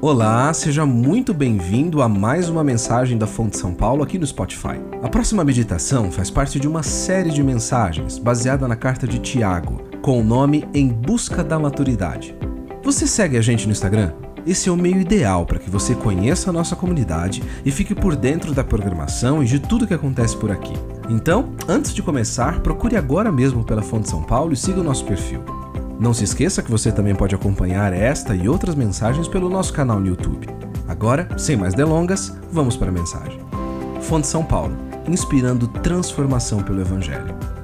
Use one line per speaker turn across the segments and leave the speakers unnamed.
Olá, seja muito bem-vindo a mais uma mensagem da Fonte São Paulo aqui no Spotify. A próxima meditação faz parte de uma série de mensagens baseada na carta de Tiago, com o nome Em Busca da Maturidade. Você segue a gente no Instagram? Esse é o meio ideal para que você conheça a nossa comunidade e fique por dentro da programação e de tudo que acontece por aqui. Então, antes de começar, procure agora mesmo pela Fonte São Paulo e siga o nosso perfil. Não se esqueça que você também pode acompanhar esta e outras mensagens pelo nosso canal no YouTube. Agora, sem mais delongas, vamos para a mensagem. Fonte São Paulo, inspirando transformação pelo Evangelho.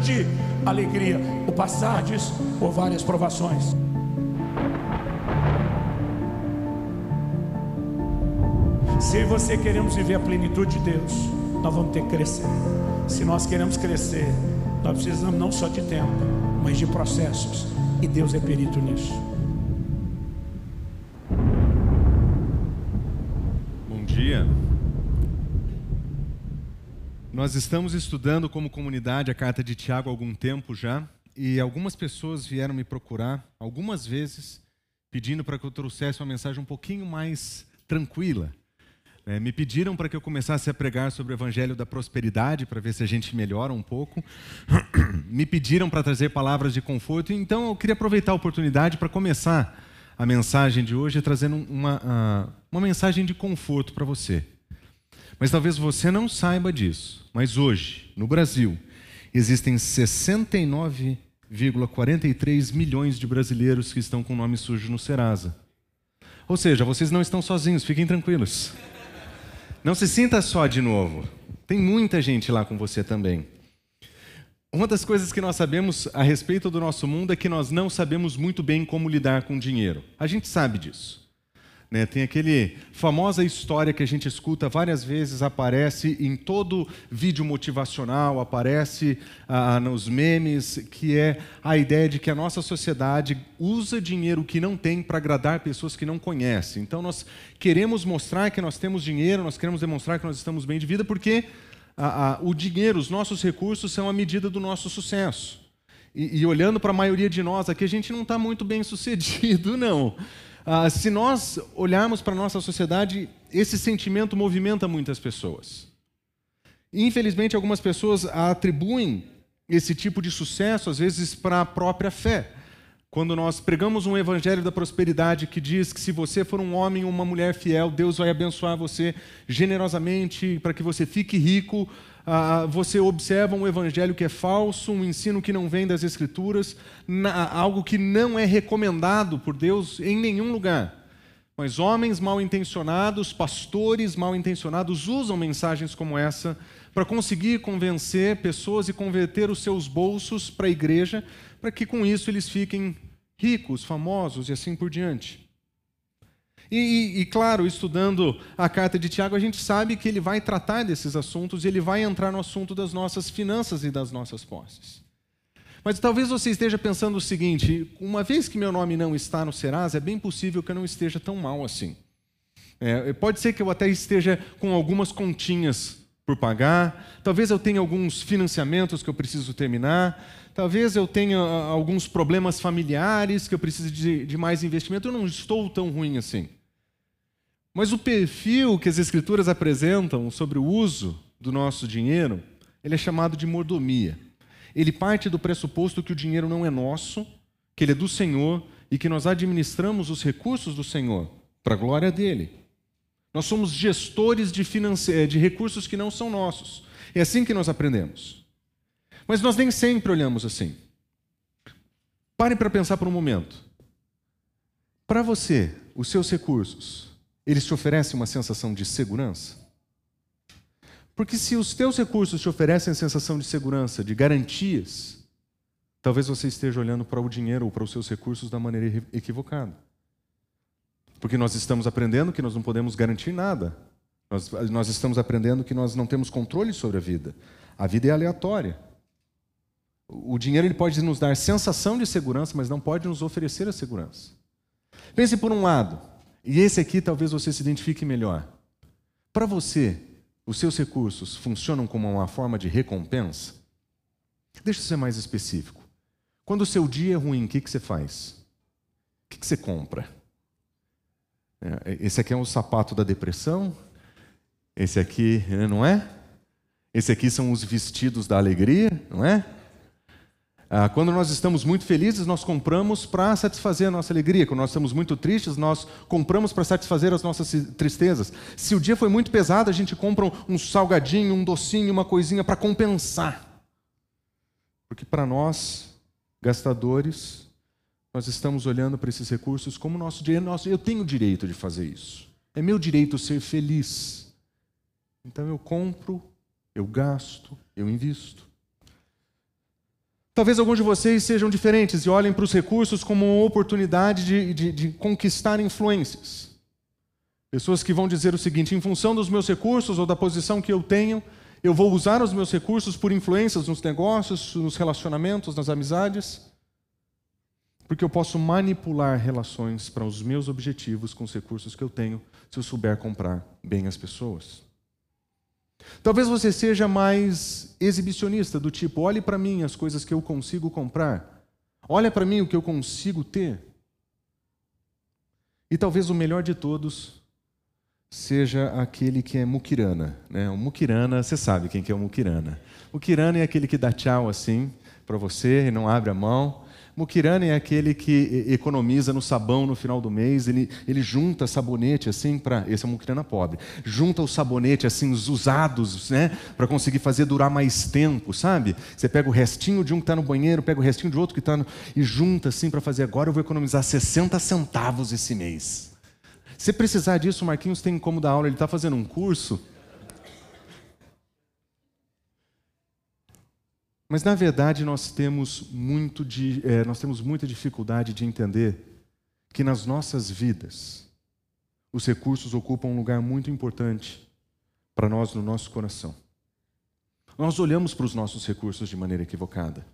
Grande alegria, o passardes por várias provações. Se você queremos viver a plenitude de Deus, nós vamos ter que crescer. Se nós queremos crescer, nós precisamos não só de tempo, mas de processos. E Deus é perito nisso.
Bom dia. Nós estamos estudando como comunidade a carta de Tiago há algum tempo já, e algumas pessoas vieram me procurar, algumas vezes, pedindo para que eu trouxesse uma mensagem um pouquinho mais tranquila. É, me pediram para que eu começasse a pregar sobre o evangelho da prosperidade, para ver se a gente melhora um pouco. me pediram para trazer palavras de conforto, então eu queria aproveitar a oportunidade para começar a mensagem de hoje trazendo uma, uh, uma mensagem de conforto para você. Mas talvez você não saiba disso, mas hoje, no Brasil, existem 69,43 milhões de brasileiros que estão com nome sujo no Serasa. Ou seja, vocês não estão sozinhos, fiquem tranquilos. Não se sinta só de novo. Tem muita gente lá com você também. Uma das coisas que nós sabemos a respeito do nosso mundo é que nós não sabemos muito bem como lidar com dinheiro. A gente sabe disso. Né, tem aquele famosa história que a gente escuta várias vezes, aparece em todo vídeo motivacional, aparece ah, nos memes, que é a ideia de que a nossa sociedade usa dinheiro que não tem para agradar pessoas que não conhecem. Então nós queremos mostrar que nós temos dinheiro, nós queremos demonstrar que nós estamos bem de vida, porque ah, ah, o dinheiro, os nossos recursos são a medida do nosso sucesso. E, e olhando para a maioria de nós aqui, a gente não está muito bem sucedido, não. Ah, se nós olharmos para a nossa sociedade, esse sentimento movimenta muitas pessoas. Infelizmente, algumas pessoas atribuem esse tipo de sucesso, às vezes, para a própria fé. Quando nós pregamos um evangelho da prosperidade que diz que se você for um homem ou uma mulher fiel, Deus vai abençoar você generosamente para que você fique rico, ah, você observa um evangelho que é falso, um ensino que não vem das Escrituras, algo que não é recomendado por Deus em nenhum lugar. Mas homens mal intencionados, pastores mal intencionados, usam mensagens como essa para conseguir convencer pessoas e converter os seus bolsos para a igreja, para que com isso eles fiquem ricos, famosos e assim por diante. E, e, claro, estudando a carta de Tiago, a gente sabe que ele vai tratar desses assuntos e ele vai entrar no assunto das nossas finanças e das nossas posses. Mas talvez você esteja pensando o seguinte: uma vez que meu nome não está no Serasa, é bem possível que eu não esteja tão mal assim. É, pode ser que eu até esteja com algumas continhas por pagar, talvez eu tenha alguns financiamentos que eu preciso terminar, talvez eu tenha ah, alguns problemas familiares que eu preciso de, de mais investimento, eu não estou tão ruim assim. Mas o perfil que as Escrituras apresentam sobre o uso do nosso dinheiro, ele é chamado de mordomia. Ele parte do pressuposto que o dinheiro não é nosso, que ele é do Senhor e que nós administramos os recursos do Senhor para a glória dele. Nós somos gestores de, finance... de recursos que não são nossos. É assim que nós aprendemos. Mas nós nem sempre olhamos assim. Parem para pensar por um momento. Para você, os seus recursos, eles te oferecem uma sensação de segurança? Porque se os teus recursos te oferecem a sensação de segurança, de garantias, talvez você esteja olhando para o dinheiro ou para os seus recursos da maneira equivocada. Porque nós estamos aprendendo que nós não podemos garantir nada. Nós, nós estamos aprendendo que nós não temos controle sobre a vida. A vida é aleatória. O dinheiro ele pode nos dar sensação de segurança, mas não pode nos oferecer a segurança. Pense por um lado, e esse aqui talvez você se identifique melhor. Para você, os seus recursos funcionam como uma forma de recompensa? Deixa eu ser mais específico. Quando o seu dia é ruim, o que, que você faz? O que, que você compra? É, esse aqui é um sapato da depressão? Esse aqui, né, não é? Esse aqui são os vestidos da alegria, não é? Ah, quando nós estamos muito felizes, nós compramos para satisfazer a nossa alegria. Quando nós estamos muito tristes, nós compramos para satisfazer as nossas tristezas. Se o dia foi muito pesado, a gente compra um salgadinho, um docinho, uma coisinha para compensar. Porque para nós, gastadores, nós estamos olhando para esses recursos como nosso dinheiro. Nosso, eu tenho o direito de fazer isso. É meu direito ser feliz. Então eu compro, eu gasto, eu invisto. Talvez alguns de vocês sejam diferentes e olhem para os recursos como uma oportunidade de, de, de, conquistar influências. Pessoas que vão dizer o seguinte: em função dos meus recursos ou da posição que eu tenho, eu vou usar os meus recursos por influências nos negócios, nos relacionamentos, nas amizades, porque eu posso manipular relações para os meus objetivos com os recursos que eu tenho, se eu souber comprar bem as pessoas. Talvez você seja mais exibicionista, do tipo: olhe para mim as coisas que eu consigo comprar, olha para mim o que eu consigo ter. E talvez o melhor de todos seja aquele que é muquirana. Né? O muquirana, você sabe quem que é o muquirana. Muquirana é aquele que dá tchau assim para você e não abre a mão. Mukirana é aquele que economiza no sabão no final do mês, ele, ele junta sabonete assim para. Esse é o Mukirana pobre. Junta o sabonete assim, os usados, né? Para conseguir fazer durar mais tempo, sabe? Você pega o restinho de um que está no banheiro, pega o restinho de outro que está no. e junta assim para fazer. Agora eu vou economizar 60 centavos esse mês. Se precisar disso, o Marquinhos tem como dar aula, ele está fazendo um curso Mas na verdade nós temos muito de, é, nós temos muita dificuldade de entender que nas nossas vidas os recursos ocupam um lugar muito importante para nós no nosso coração. Nós olhamos para os nossos recursos de maneira equivocada.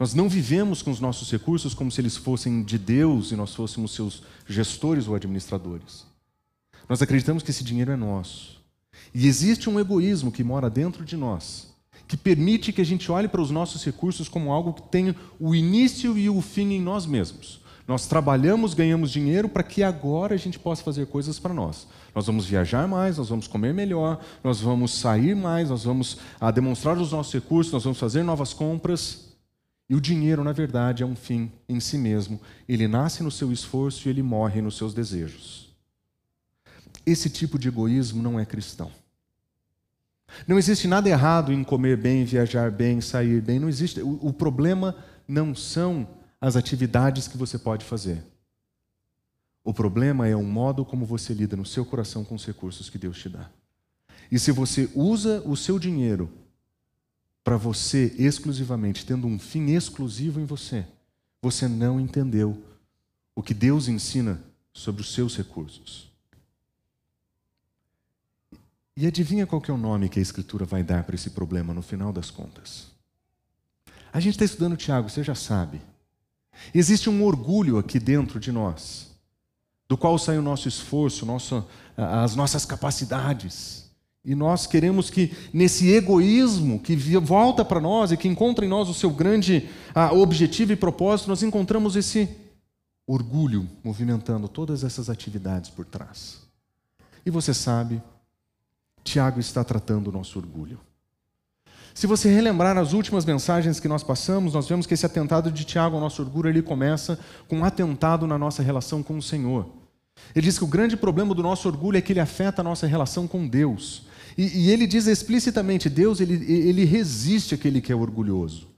Nós não vivemos com os nossos recursos como se eles fossem de Deus e nós fôssemos seus gestores ou administradores. Nós acreditamos que esse dinheiro é nosso. E existe um egoísmo que mora dentro de nós, que permite que a gente olhe para os nossos recursos como algo que tem o início e o fim em nós mesmos. Nós trabalhamos, ganhamos dinheiro para que agora a gente possa fazer coisas para nós. Nós vamos viajar mais, nós vamos comer melhor, nós vamos sair mais, nós vamos a, demonstrar os nossos recursos, nós vamos fazer novas compras. E o dinheiro, na verdade, é um fim em si mesmo. Ele nasce no seu esforço e ele morre nos seus desejos. Esse tipo de egoísmo não é cristão. Não existe nada errado em comer bem, viajar bem, sair bem. Não existe. O, o problema não são as atividades que você pode fazer. O problema é o modo como você lida no seu coração com os recursos que Deus te dá. E se você usa o seu dinheiro para você exclusivamente, tendo um fim exclusivo em você, você não entendeu o que Deus ensina sobre os seus recursos. E adivinha qual que é o nome que a Escritura vai dar para esse problema no final das contas? A gente está estudando Tiago, você já sabe. Existe um orgulho aqui dentro de nós, do qual sai o nosso esforço, nosso, as nossas capacidades. E nós queremos que, nesse egoísmo que volta para nós e que encontra em nós o seu grande objetivo e propósito, nós encontramos esse orgulho movimentando todas essas atividades por trás. E você sabe, Tiago está tratando o nosso orgulho. Se você relembrar as últimas mensagens que nós passamos, nós vemos que esse atentado de Tiago ao nosso orgulho ele começa com um atentado na nossa relação com o Senhor. Ele diz que o grande problema do nosso orgulho é que ele afeta a nossa relação com Deus. E, e ele diz explicitamente: Deus ele, ele resiste àquele que é orgulhoso.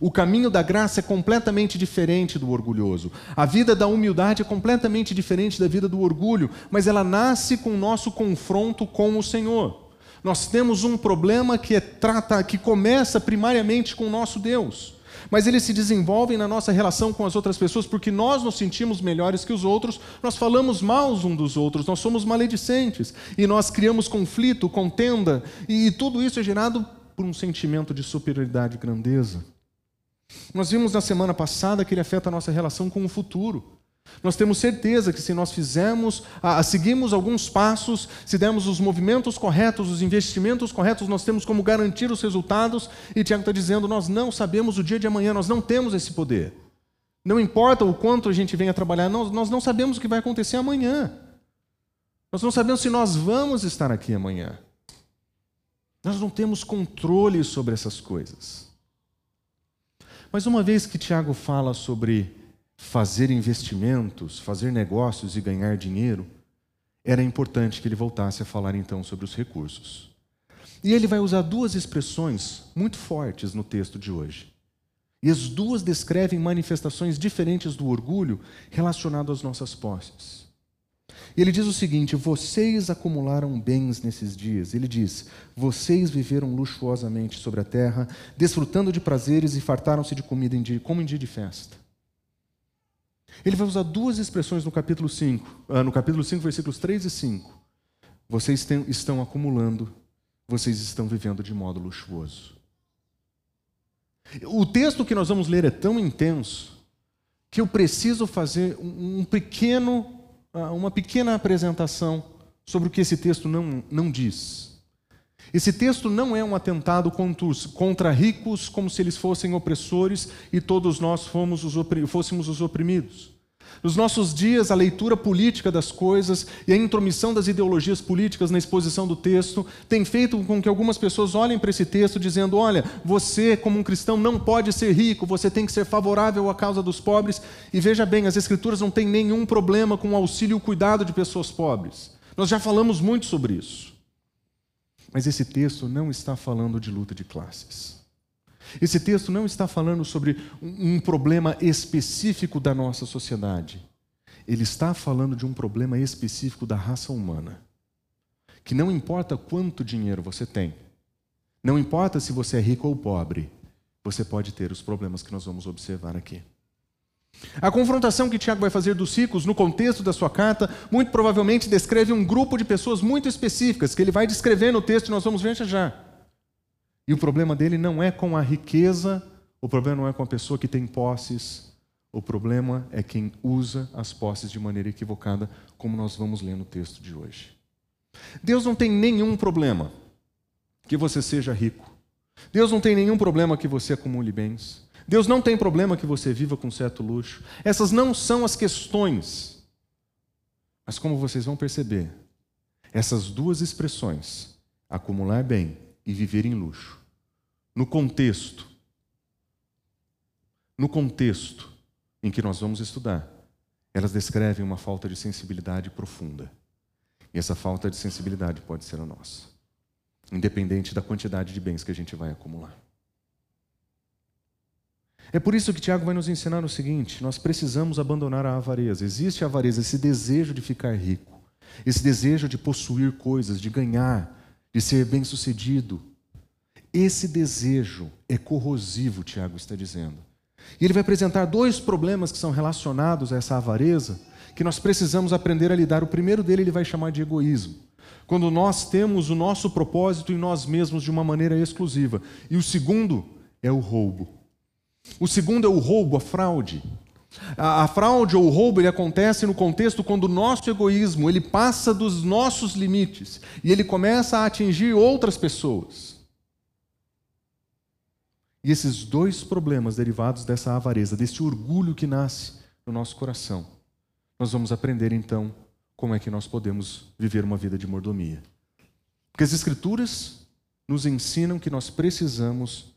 O caminho da graça é completamente diferente do orgulhoso. A vida da humildade é completamente diferente da vida do orgulho, mas ela nasce com o nosso confronto com o Senhor. Nós temos um problema que é, trata, que começa primariamente com o nosso Deus, mas ele se desenvolve na nossa relação com as outras pessoas porque nós nos sentimos melhores que os outros, nós falamos mal uns dos outros, nós somos maledicentes e nós criamos conflito, contenda, e tudo isso é gerado por um sentimento de superioridade e grandeza. Nós vimos na semana passada que ele afeta a nossa relação com o futuro. Nós temos certeza que se nós fizermos, seguimos alguns passos, se dermos os movimentos corretos, os investimentos corretos, nós temos como garantir os resultados. E Tiago está dizendo: nós não sabemos o dia de amanhã, nós não temos esse poder. Não importa o quanto a gente venha trabalhar, nós, nós não sabemos o que vai acontecer amanhã. Nós não sabemos se nós vamos estar aqui amanhã. Nós não temos controle sobre essas coisas. Mas uma vez que Tiago fala sobre fazer investimentos, fazer negócios e ganhar dinheiro, era importante que ele voltasse a falar então sobre os recursos. E ele vai usar duas expressões muito fortes no texto de hoje. E as duas descrevem manifestações diferentes do orgulho relacionado às nossas posses. E ele diz o seguinte: vocês acumularam bens nesses dias. Ele diz: vocês viveram luxuosamente sobre a terra, desfrutando de prazeres e fartaram-se de comida em dia, como em dia de festa. Ele vai usar duas expressões no capítulo 5, ah, no capítulo 5, versículos 3 e 5. Vocês estão acumulando, vocês estão vivendo de modo luxuoso. O texto que nós vamos ler é tão intenso que eu preciso fazer um pequeno, uma pequena apresentação sobre o que esse texto não, não diz. Esse texto não é um atentado contra ricos como se eles fossem opressores e todos nós fomos os, fôssemos os oprimidos. Nos nossos dias, a leitura política das coisas e a intromissão das ideologias políticas na exposição do texto tem feito com que algumas pessoas olhem para esse texto dizendo: olha, você, como um cristão, não pode ser rico, você tem que ser favorável à causa dos pobres. E veja bem, as Escrituras não têm nenhum problema com o auxílio e o cuidado de pessoas pobres. Nós já falamos muito sobre isso. Mas esse texto não está falando de luta de classes. Esse texto não está falando sobre um problema específico da nossa sociedade. Ele está falando de um problema específico da raça humana. Que não importa quanto dinheiro você tem, não importa se você é rico ou pobre, você pode ter os problemas que nós vamos observar aqui. A confrontação que Tiago vai fazer dos ricos no contexto da sua carta, muito provavelmente descreve um grupo de pessoas muito específicas, que ele vai descrever no texto e nós vamos ver já já. E o problema dele não é com a riqueza, o problema não é com a pessoa que tem posses, o problema é quem usa as posses de maneira equivocada, como nós vamos ler no texto de hoje. Deus não tem nenhum problema que você seja rico. Deus não tem nenhum problema que você acumule bens. Deus não tem problema que você viva com certo luxo. Essas não são as questões. Mas como vocês vão perceber, essas duas expressões, acumular bem e viver em luxo, no contexto, no contexto em que nós vamos estudar, elas descrevem uma falta de sensibilidade profunda. E essa falta de sensibilidade pode ser a nossa, independente da quantidade de bens que a gente vai acumular. É por isso que Tiago vai nos ensinar o seguinte: nós precisamos abandonar a avareza. Existe a avareza, esse desejo de ficar rico, esse desejo de possuir coisas, de ganhar, de ser bem-sucedido. Esse desejo é corrosivo, Tiago está dizendo. E ele vai apresentar dois problemas que são relacionados a essa avareza, que nós precisamos aprender a lidar. O primeiro dele ele vai chamar de egoísmo. Quando nós temos o nosso propósito em nós mesmos de uma maneira exclusiva. E o segundo é o roubo. O segundo é o roubo, a fraude. A, a fraude ou o roubo ele acontece no contexto quando o nosso egoísmo ele passa dos nossos limites e ele começa a atingir outras pessoas. E esses dois problemas derivados dessa avareza, desse orgulho que nasce no nosso coração, nós vamos aprender então como é que nós podemos viver uma vida de mordomia. Porque as Escrituras nos ensinam que nós precisamos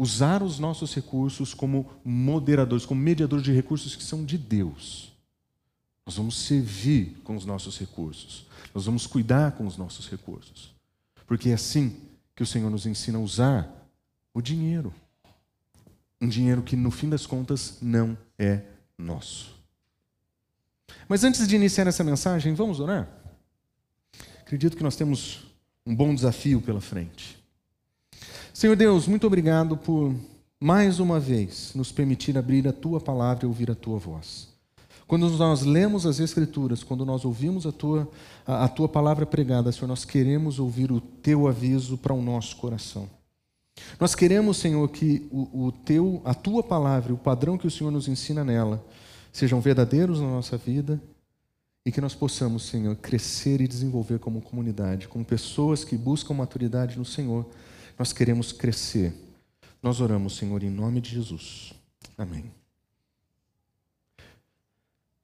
usar os nossos recursos como moderadores, como mediadores de recursos que são de Deus. Nós vamos servir com os nossos recursos. Nós vamos cuidar com os nossos recursos. Porque é assim que o Senhor nos ensina a usar o dinheiro. Um dinheiro que, no fim das contas, não é nosso. Mas antes de iniciar essa mensagem, vamos orar? Acredito que nós temos um bom desafio pela frente. Senhor Deus, muito obrigado por mais uma vez nos permitir abrir a tua palavra e ouvir a tua voz. Quando nós lemos as Escrituras, quando nós ouvimos a tua, a, a tua palavra pregada, Senhor, nós queremos ouvir o teu aviso para o nosso coração. Nós queremos, Senhor, que o, o teu, a tua palavra, o padrão que o Senhor nos ensina nela, sejam verdadeiros na nossa vida e que nós possamos, Senhor, crescer e desenvolver como comunidade, como pessoas que buscam maturidade no Senhor. Nós queremos crescer. Nós oramos, Senhor, em nome de Jesus. Amém.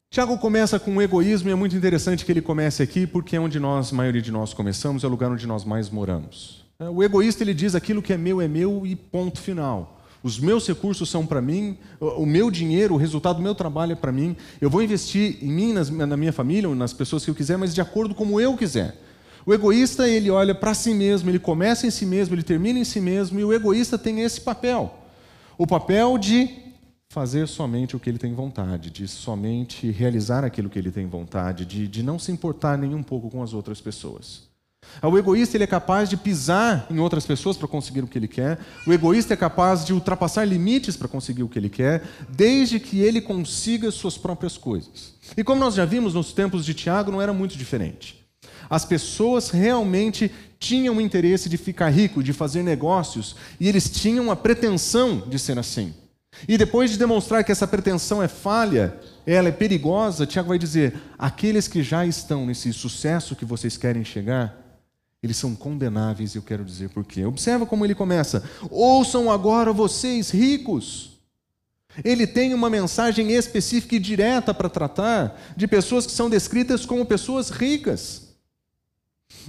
Tiago começa com o egoísmo e é muito interessante que ele comece aqui, porque é onde nós, a maioria de nós começamos, é o lugar onde nós mais moramos. O egoísta ele diz aquilo que é meu é meu e ponto final. Os meus recursos são para mim, o meu dinheiro, o resultado do meu trabalho é para mim. Eu vou investir em mim, na minha família, nas pessoas que eu quiser, mas de acordo como eu quiser. O egoísta ele olha para si mesmo, ele começa em si mesmo, ele termina em si mesmo, e o egoísta tem esse papel. O papel de fazer somente o que ele tem vontade, de somente realizar aquilo que ele tem vontade, de, de não se importar nem um pouco com as outras pessoas. O egoísta ele é capaz de pisar em outras pessoas para conseguir o que ele quer. O egoísta é capaz de ultrapassar limites para conseguir o que ele quer, desde que ele consiga suas próprias coisas. E como nós já vimos nos tempos de Tiago, não era muito diferente. As pessoas realmente tinham interesse de ficar rico, de fazer negócios, e eles tinham a pretensão de ser assim. E depois de demonstrar que essa pretensão é falha, ela é perigosa, Tiago vai dizer: aqueles que já estão nesse sucesso que vocês querem chegar, eles são condenáveis, eu quero dizer por quê. Observa como ele começa: ouçam agora vocês ricos. Ele tem uma mensagem específica e direta para tratar de pessoas que são descritas como pessoas ricas.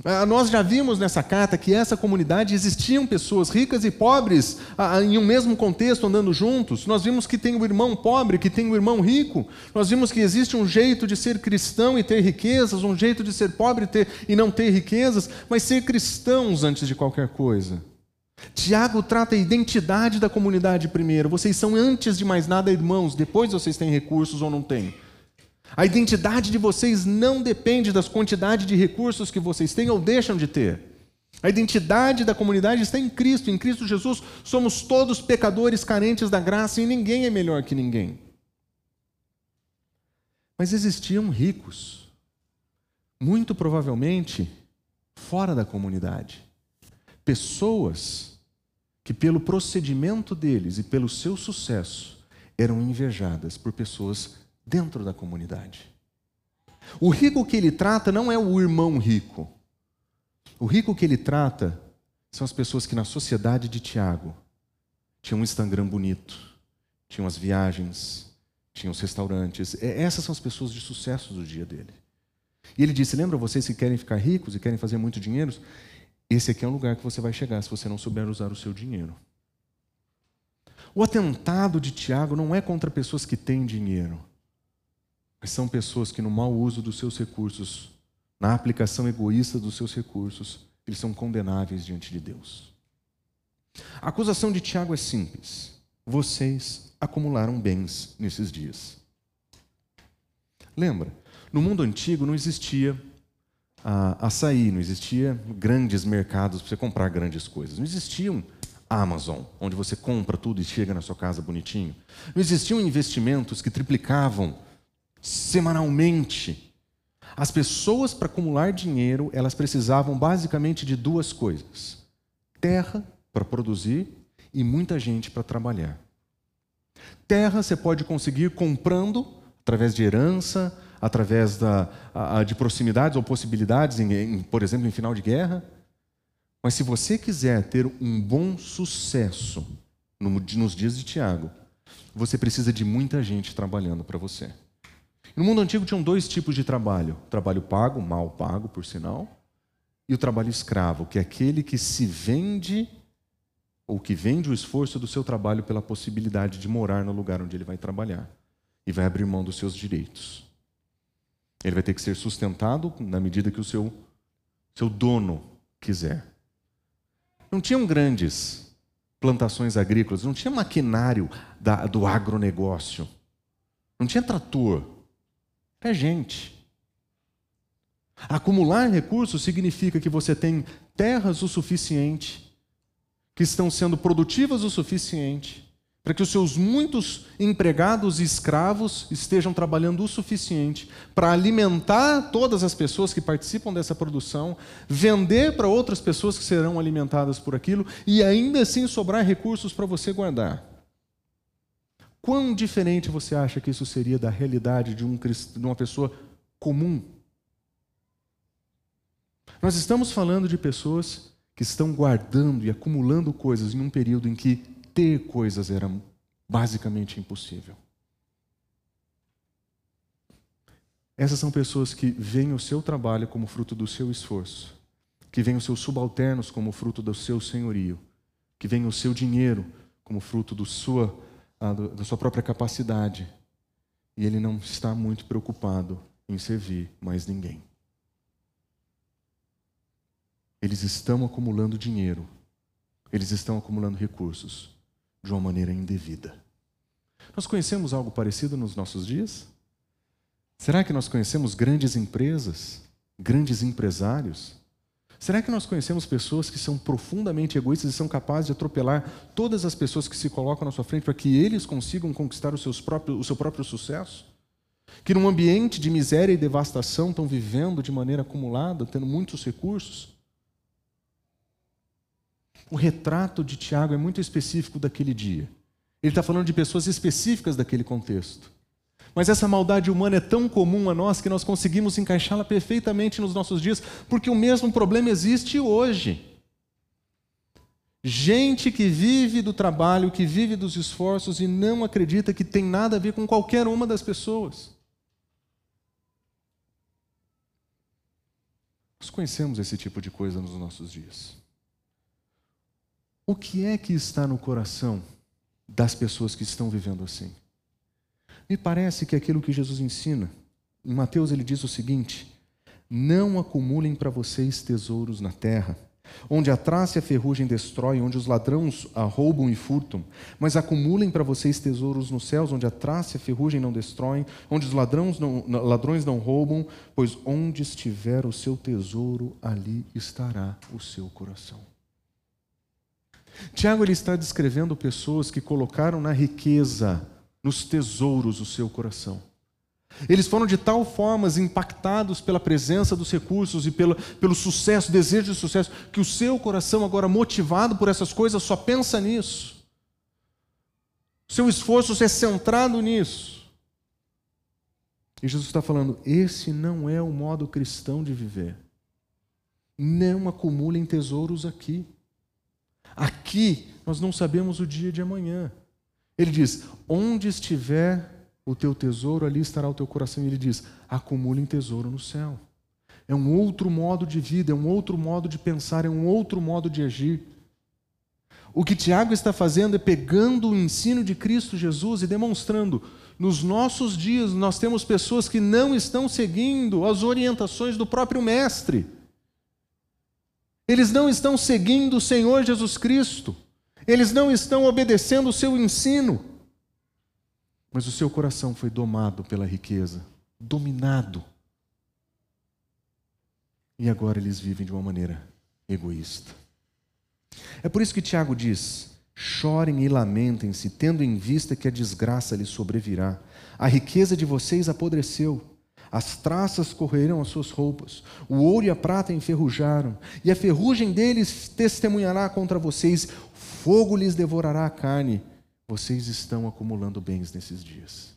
Ah, nós já vimos nessa carta que essa comunidade existiam pessoas ricas e pobres ah, em um mesmo contexto andando juntos. Nós vimos que tem o irmão pobre, que tem o irmão rico. Nós vimos que existe um jeito de ser cristão e ter riquezas, um jeito de ser pobre e, e não ter riquezas, mas ser cristãos antes de qualquer coisa. Tiago trata a identidade da comunidade primeiro. Vocês são, antes de mais nada, irmãos, depois vocês têm recursos ou não têm. A identidade de vocês não depende das quantidades de recursos que vocês têm ou deixam de ter. A identidade da comunidade está em Cristo. Em Cristo Jesus somos todos pecadores carentes da graça e ninguém é melhor que ninguém. Mas existiam ricos, muito provavelmente fora da comunidade. Pessoas que, pelo procedimento deles e pelo seu sucesso, eram invejadas por pessoas dentro da comunidade. O rico que ele trata não é o irmão rico. O rico que ele trata são as pessoas que na sociedade de Tiago tinham um Instagram bonito, tinham as viagens, tinham os restaurantes. É, essas são as pessoas de sucesso do dia dele. E ele disse: Lembra vocês que querem ficar ricos e querem fazer muito dinheiro? Esse aqui é um lugar que você vai chegar se você não souber usar o seu dinheiro. O atentado de Tiago não é contra pessoas que têm dinheiro. Mas são pessoas que, no mau uso dos seus recursos, na aplicação egoísta dos seus recursos, eles são condenáveis diante de Deus. A acusação de Tiago é simples. Vocês acumularam bens nesses dias. Lembra? No mundo antigo não existia ah, açaí, não existia grandes mercados para você comprar grandes coisas. Não existiam Amazon, onde você compra tudo e chega na sua casa bonitinho. Não existiam investimentos que triplicavam semanalmente. As pessoas, para acumular dinheiro, elas precisavam basicamente de duas coisas: terra para produzir e muita gente para trabalhar. Terra você pode conseguir comprando, através de herança, através da, a, de proximidades ou possibilidades, em, em, por exemplo, em final de guerra. Mas se você quiser ter um bom sucesso no, nos dias de Tiago, você precisa de muita gente trabalhando para você. No mundo antigo tinham dois tipos de trabalho: o trabalho pago, mal pago, por sinal, e o trabalho escravo, que é aquele que se vende ou que vende o esforço do seu trabalho pela possibilidade de morar no lugar onde ele vai trabalhar e vai abrir mão dos seus direitos. Ele vai ter que ser sustentado na medida que o seu, seu dono quiser. Não tinham grandes plantações agrícolas, não tinha maquinário da, do agronegócio, não tinha trator, é gente. Acumular recursos significa que você tem terras o suficiente, que estão sendo produtivas o suficiente, para que os seus muitos empregados e escravos estejam trabalhando o suficiente para alimentar todas as pessoas que participam dessa produção, vender para outras pessoas que serão alimentadas por aquilo e ainda assim sobrar recursos para você guardar. Quão diferente você acha que isso seria da realidade de, um, de uma pessoa comum? Nós estamos falando de pessoas que estão guardando e acumulando coisas em um período em que ter coisas era basicamente impossível. Essas são pessoas que veem o seu trabalho como fruto do seu esforço, que veem os seus subalternos como fruto do seu senhorio, que veem o seu dinheiro como fruto do sua, da sua própria capacidade. E ele não está muito preocupado em servir mais ninguém. Eles estão acumulando dinheiro, eles estão acumulando recursos, de uma maneira indevida. Nós conhecemos algo parecido nos nossos dias? Será que nós conhecemos grandes empresas, grandes empresários? Será que nós conhecemos pessoas que são profundamente egoístas e são capazes de atropelar todas as pessoas que se colocam na sua frente para que eles consigam conquistar os seus próprios, o seu próprio sucesso? Que num ambiente de miséria e devastação estão vivendo de maneira acumulada, tendo muitos recursos? O retrato de Tiago é muito específico daquele dia. Ele está falando de pessoas específicas daquele contexto. Mas essa maldade humana é tão comum a nós que nós conseguimos encaixá-la perfeitamente nos nossos dias, porque o mesmo problema existe hoje. Gente que vive do trabalho, que vive dos esforços e não acredita que tem nada a ver com qualquer uma das pessoas. Nós conhecemos esse tipo de coisa nos nossos dias. O que é que está no coração das pessoas que estão vivendo assim? Me parece que aquilo que Jesus ensina. Em Mateus ele diz o seguinte: Não acumulem para vocês tesouros na terra, onde a traça e a ferrugem destroem, onde os ladrões a roubam e furtam, mas acumulem para vocês tesouros nos céus, onde a traça e a ferrugem não destroem, onde os ladrões não, ladrões não roubam, pois onde estiver o seu tesouro, ali estará o seu coração. Tiago ele está descrevendo pessoas que colocaram na riqueza, nos tesouros, o seu coração. Eles foram de tal forma impactados pela presença dos recursos e pelo, pelo sucesso, desejo de sucesso, que o seu coração, agora motivado por essas coisas, só pensa nisso. Seu esforço é centrado nisso. E Jesus está falando: esse não é o modo cristão de viver. Não acumulem tesouros aqui. Aqui nós não sabemos o dia de amanhã. Ele diz: onde estiver o teu tesouro, ali estará o teu coração. E ele diz: acumule tesouro no céu. É um outro modo de vida, é um outro modo de pensar, é um outro modo de agir. O que Tiago está fazendo é pegando o ensino de Cristo Jesus e demonstrando. Nos nossos dias, nós temos pessoas que não estão seguindo as orientações do próprio Mestre. Eles não estão seguindo o Senhor Jesus Cristo. Eles não estão obedecendo o seu ensino. Mas o seu coração foi domado pela riqueza, dominado. E agora eles vivem de uma maneira egoísta. É por isso que Tiago diz: chorem e lamentem-se, tendo em vista que a desgraça lhes sobrevirá. A riqueza de vocês apodreceu as traças correrão as suas roupas, o ouro e a prata enferrujaram, e a ferrugem deles testemunhará contra vocês, fogo lhes devorará a carne. Vocês estão acumulando bens nesses dias.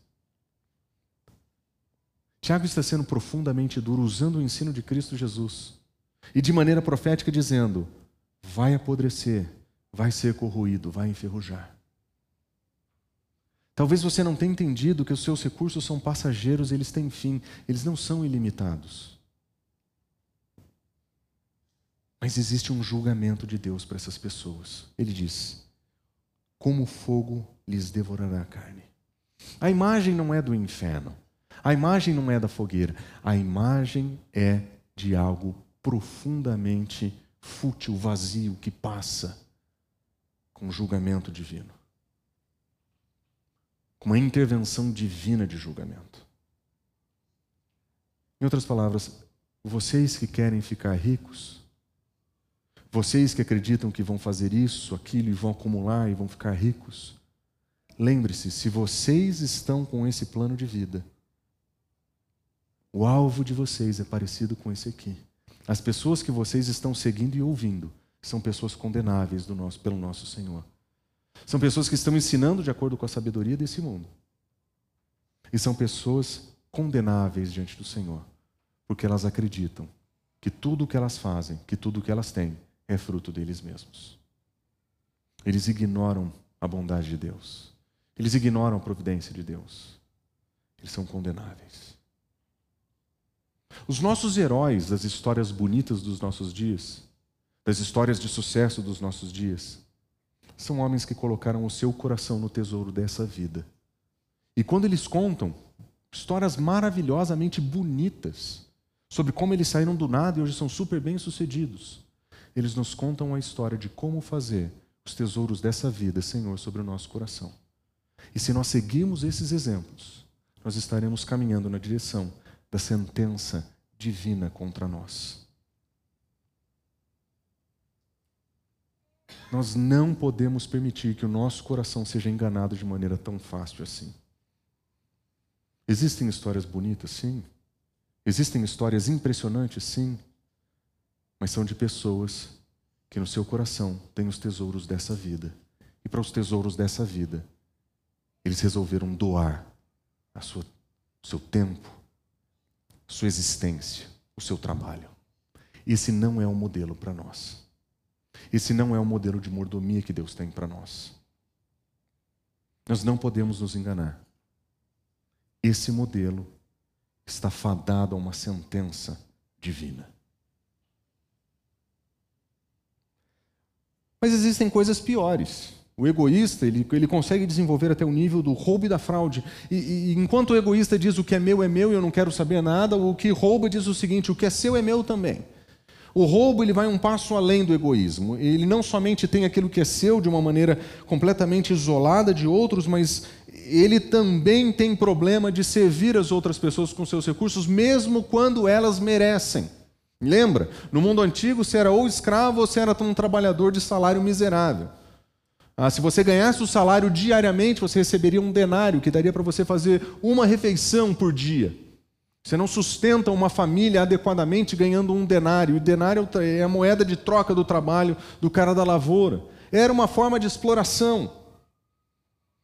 Tiago está sendo profundamente duro, usando o ensino de Cristo Jesus, e de maneira profética dizendo: vai apodrecer, vai ser corroído, vai enferrujar. Talvez você não tenha entendido que os seus recursos são passageiros, eles têm fim, eles não são ilimitados. Mas existe um julgamento de Deus para essas pessoas. Ele diz: como fogo lhes devorará a carne. A imagem não é do inferno, a imagem não é da fogueira, a imagem é de algo profundamente fútil, vazio, que passa com julgamento divino com uma intervenção divina de julgamento. Em outras palavras, vocês que querem ficar ricos, vocês que acreditam que vão fazer isso, aquilo e vão acumular e vão ficar ricos, lembre-se: se vocês estão com esse plano de vida, o alvo de vocês é parecido com esse aqui. As pessoas que vocês estão seguindo e ouvindo são pessoas condenáveis do nosso, pelo nosso Senhor. São pessoas que estão ensinando de acordo com a sabedoria desse mundo. E são pessoas condenáveis diante do Senhor, porque elas acreditam que tudo o que elas fazem, que tudo o que elas têm, é fruto deles mesmos. Eles ignoram a bondade de Deus. Eles ignoram a providência de Deus. Eles são condenáveis. Os nossos heróis das histórias bonitas dos nossos dias, das histórias de sucesso dos nossos dias, são homens que colocaram o seu coração no tesouro dessa vida. E quando eles contam histórias maravilhosamente bonitas sobre como eles saíram do nada e hoje são super bem-sucedidos, eles nos contam a história de como fazer os tesouros dessa vida, Senhor, sobre o nosso coração. E se nós seguirmos esses exemplos, nós estaremos caminhando na direção da sentença divina contra nós. Nós não podemos permitir que o nosso coração seja enganado de maneira tão fácil assim. Existem histórias bonitas, sim. Existem histórias impressionantes, sim. Mas são de pessoas que no seu coração têm os tesouros dessa vida. E para os tesouros dessa vida, eles resolveram doar a sua, o seu tempo, sua existência, o seu trabalho. Esse não é o modelo para nós. Esse não é o modelo de mordomia que Deus tem para nós. Nós não podemos nos enganar. Esse modelo está fadado a uma sentença divina. Mas existem coisas piores. O egoísta, ele, ele consegue desenvolver até o nível do roubo e da fraude. E, e, enquanto o egoísta diz o que é meu é meu e eu não quero saber nada, o que rouba diz o seguinte: o que é seu é meu também. O roubo ele vai um passo além do egoísmo. Ele não somente tem aquilo que é seu de uma maneira completamente isolada de outros, mas ele também tem problema de servir as outras pessoas com seus recursos, mesmo quando elas merecem. Lembra? No mundo antigo, você era ou escravo ou você era um trabalhador de salário miserável. Ah, se você ganhasse o salário diariamente, você receberia um denário que daria para você fazer uma refeição por dia. Você não sustenta uma família adequadamente ganhando um denário. O denário é a moeda de troca do trabalho do cara da lavoura. Era uma forma de exploração.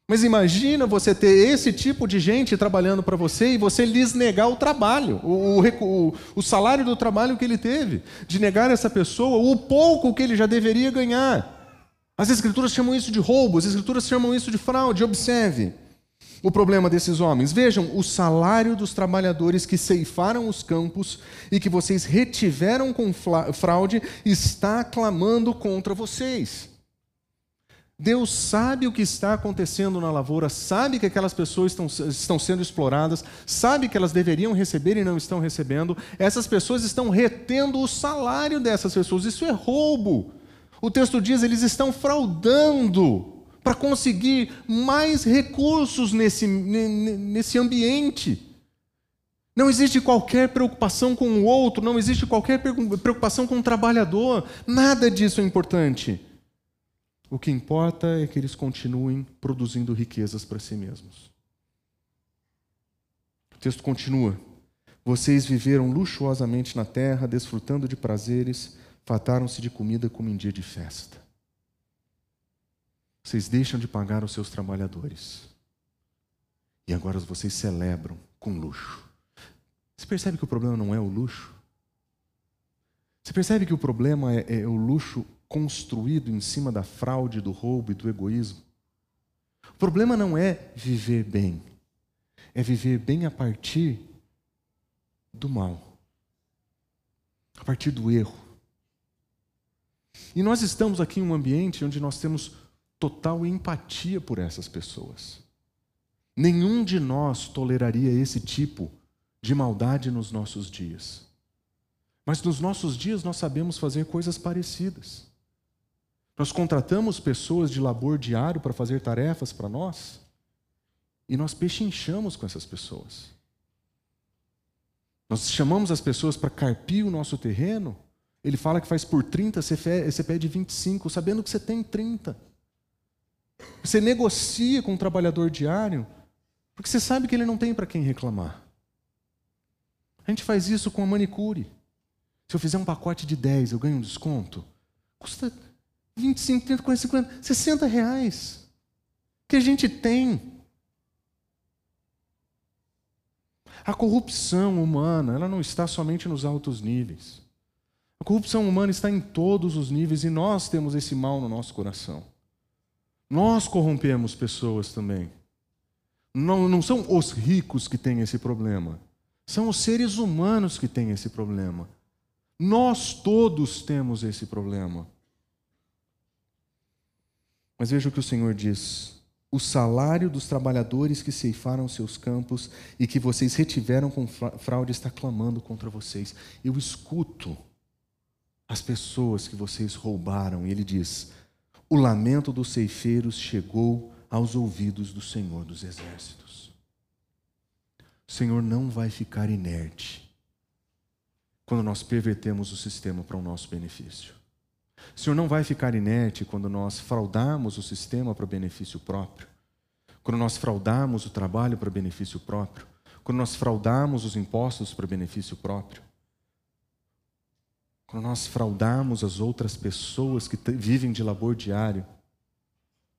Mas imagina você ter esse tipo de gente trabalhando para você e você lhes negar o trabalho, o, o, o, salário do trabalho que ele teve, de negar essa pessoa o pouco que ele já deveria ganhar. As escrituras chamam isso de roubo, as escrituras chamam isso de fraude. Observe o problema desses homens. Vejam, o salário dos trabalhadores que ceifaram os campos e que vocês retiveram com fraude está clamando contra vocês. Deus sabe o que está acontecendo na lavoura, sabe que aquelas pessoas estão, estão sendo exploradas, sabe que elas deveriam receber e não estão recebendo. Essas pessoas estão retendo o salário dessas pessoas. Isso é roubo. O texto diz eles estão fraudando para conseguir mais recursos nesse, nesse ambiente. Não existe qualquer preocupação com o outro, não existe qualquer preocupação com o trabalhador, nada disso é importante. O que importa é que eles continuem produzindo riquezas para si mesmos. O texto continua: Vocês viveram luxuosamente na terra, desfrutando de prazeres, fataram-se de comida como em dia de festa. Vocês deixam de pagar os seus trabalhadores. E agora vocês celebram com luxo. Você percebe que o problema não é o luxo? Você percebe que o problema é, é o luxo construído em cima da fraude, do roubo e do egoísmo. O problema não é viver bem, é viver bem a partir do mal, a partir do erro. E nós estamos aqui em um ambiente onde nós temos total empatia por essas pessoas. Nenhum de nós toleraria esse tipo de maldade nos nossos dias. Mas nos nossos dias nós sabemos fazer coisas parecidas. Nós contratamos pessoas de labor diário para fazer tarefas para nós e nós pechinchamos com essas pessoas. Nós chamamos as pessoas para carpir o nosso terreno. Ele fala que faz por 30, você pede 25, sabendo que você tem 30. Você negocia com o trabalhador diário porque você sabe que ele não tem para quem reclamar. A gente faz isso com a manicure. Se eu fizer um pacote de 10, eu ganho um desconto. Custa 25, 30, 40, 50, 60 reais. Que a gente tem. A corrupção humana, ela não está somente nos altos níveis. A corrupção humana está em todos os níveis e nós temos esse mal no nosso coração. Nós corrompemos pessoas também. Não, não são os ricos que têm esse problema, são os seres humanos que têm esse problema. Nós todos temos esse problema. Mas veja o que o Senhor diz: o salário dos trabalhadores que ceifaram seus campos e que vocês retiveram com fraude está clamando contra vocês. Eu escuto as pessoas que vocês roubaram. E ele diz: o lamento dos ceifeiros chegou aos ouvidos do Senhor dos Exércitos. O Senhor não vai ficar inerte quando nós pervertemos o sistema para o nosso benefício. O Senhor não vai ficar inerte quando nós fraudarmos o sistema para benefício próprio, quando nós fraudarmos o trabalho para benefício próprio, quando nós fraudarmos os impostos para benefício próprio, quando nós fraudarmos as outras pessoas que vivem de labor diário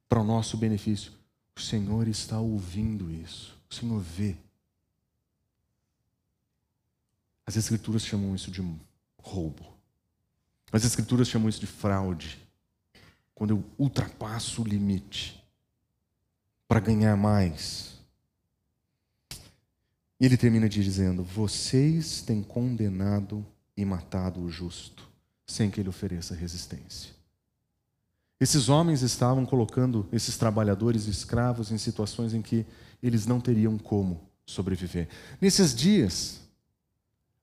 para o nosso benefício. O Senhor está ouvindo isso. O Senhor vê. As Escrituras chamam isso de roubo. As Escrituras chamam isso de fraude. Quando eu ultrapasso o limite para ganhar mais. E ele termina dizendo: Vocês têm condenado e matado o justo, sem que ele ofereça resistência. Esses homens estavam colocando esses trabalhadores escravos em situações em que eles não teriam como sobreviver. Nesses dias,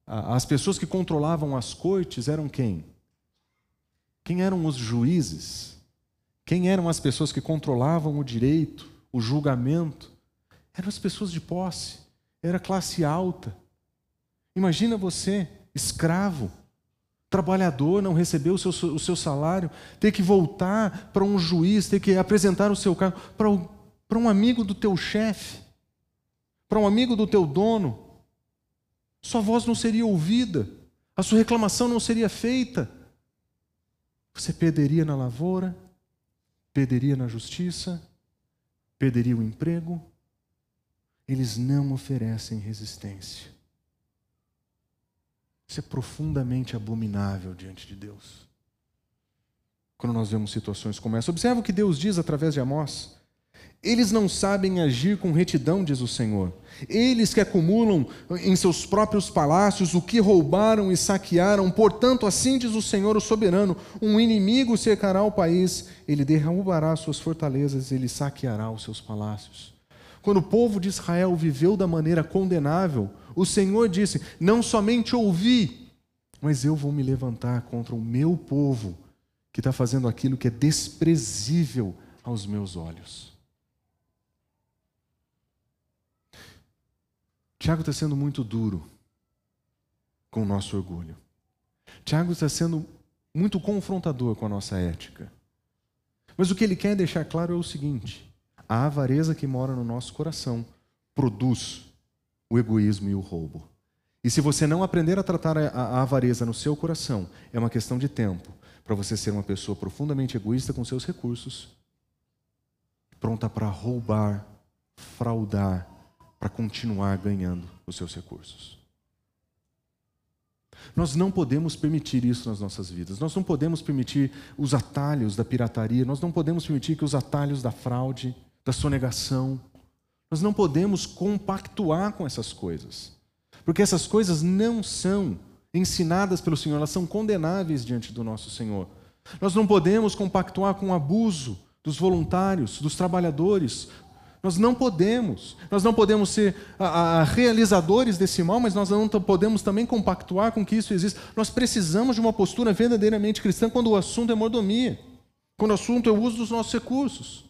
as pessoas que controlavam as cortes eram quem? Quem eram os juízes? Quem eram as pessoas que controlavam o direito, o julgamento? Eram as pessoas de posse, era classe alta. Imagina você, escravo, trabalhador não recebeu o seu, o seu salário, ter que voltar para um juiz, ter que apresentar o seu cargo para um amigo do teu chefe, para um amigo do teu dono, sua voz não seria ouvida, a sua reclamação não seria feita. Você perderia na lavoura, perderia na justiça, perderia o emprego. Eles não oferecem resistência. Isso é profundamente abominável diante de Deus. Quando nós vemos situações como essa, observa o que Deus diz através de Amós. Eles não sabem agir com retidão, diz o Senhor. Eles que acumulam em seus próprios palácios o que roubaram e saquearam, portanto, assim diz o Senhor, o soberano: um inimigo cercará o país, ele derrubará suas fortalezas, ele saqueará os seus palácios. Quando o povo de Israel viveu da maneira condenável, o Senhor disse: Não somente ouvi, mas eu vou me levantar contra o meu povo, que está fazendo aquilo que é desprezível aos meus olhos. Tiago está sendo muito duro com o nosso orgulho. Tiago está sendo muito confrontador com a nossa ética. Mas o que ele quer deixar claro é o seguinte: a avareza que mora no nosso coração produz o egoísmo e o roubo. E se você não aprender a tratar a, avareza no seu coração, é uma questão de tempo para você ser uma pessoa profundamente egoísta com seus recursos, pronta para roubar, fraudar, para continuar ganhando os seus recursos. Nós não podemos permitir isso nas nossas vidas. Nós não podemos permitir os atalhos da pirataria, nós não podemos permitir que os atalhos da fraude, da sonegação, nós não podemos compactuar com essas coisas, porque essas coisas não são ensinadas pelo Senhor, elas são condenáveis diante do nosso Senhor. Nós não podemos compactuar com o abuso dos voluntários, dos trabalhadores. Nós não podemos. Nós não podemos ser a, a, realizadores desse mal, mas nós não podemos também compactuar com que isso exista. Nós precisamos de uma postura verdadeiramente cristã quando o assunto é mordomia, quando o assunto é o uso dos nossos recursos.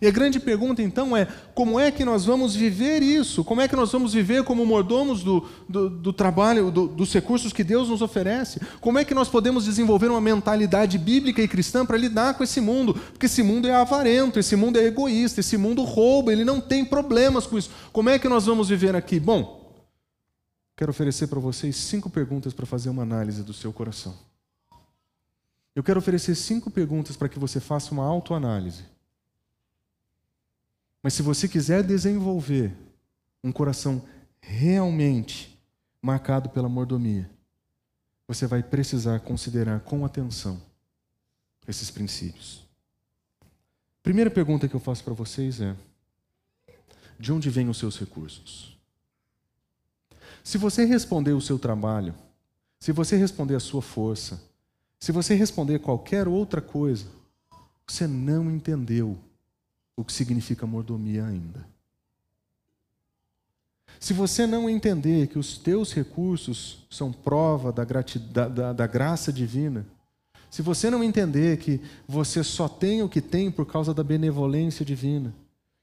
E a grande pergunta então é: como é que nós vamos viver isso? Como é que nós vamos viver como mordomos do, do, do trabalho, do, dos recursos que Deus nos oferece? Como é que nós podemos desenvolver uma mentalidade bíblica e cristã para lidar com esse mundo? Porque esse mundo é avarento, esse mundo é egoísta, esse mundo rouba, ele não tem problemas com isso. Como é que nós vamos viver aqui? Bom, quero oferecer para vocês cinco perguntas para fazer uma análise do seu coração. Eu quero oferecer cinco perguntas para que você faça uma autoanálise mas se você quiser desenvolver um coração realmente marcado pela mordomia, você vai precisar considerar com atenção esses princípios. Primeira pergunta que eu faço para vocês é: de onde vêm os seus recursos? Se você responder o seu trabalho, se você responder a sua força, se você responder qualquer outra coisa, você não entendeu o que significa mordomia ainda. Se você não entender que os teus recursos são prova da, da, da, graça divina, se você não entender que você só tem o que tem por causa da benevolência divina,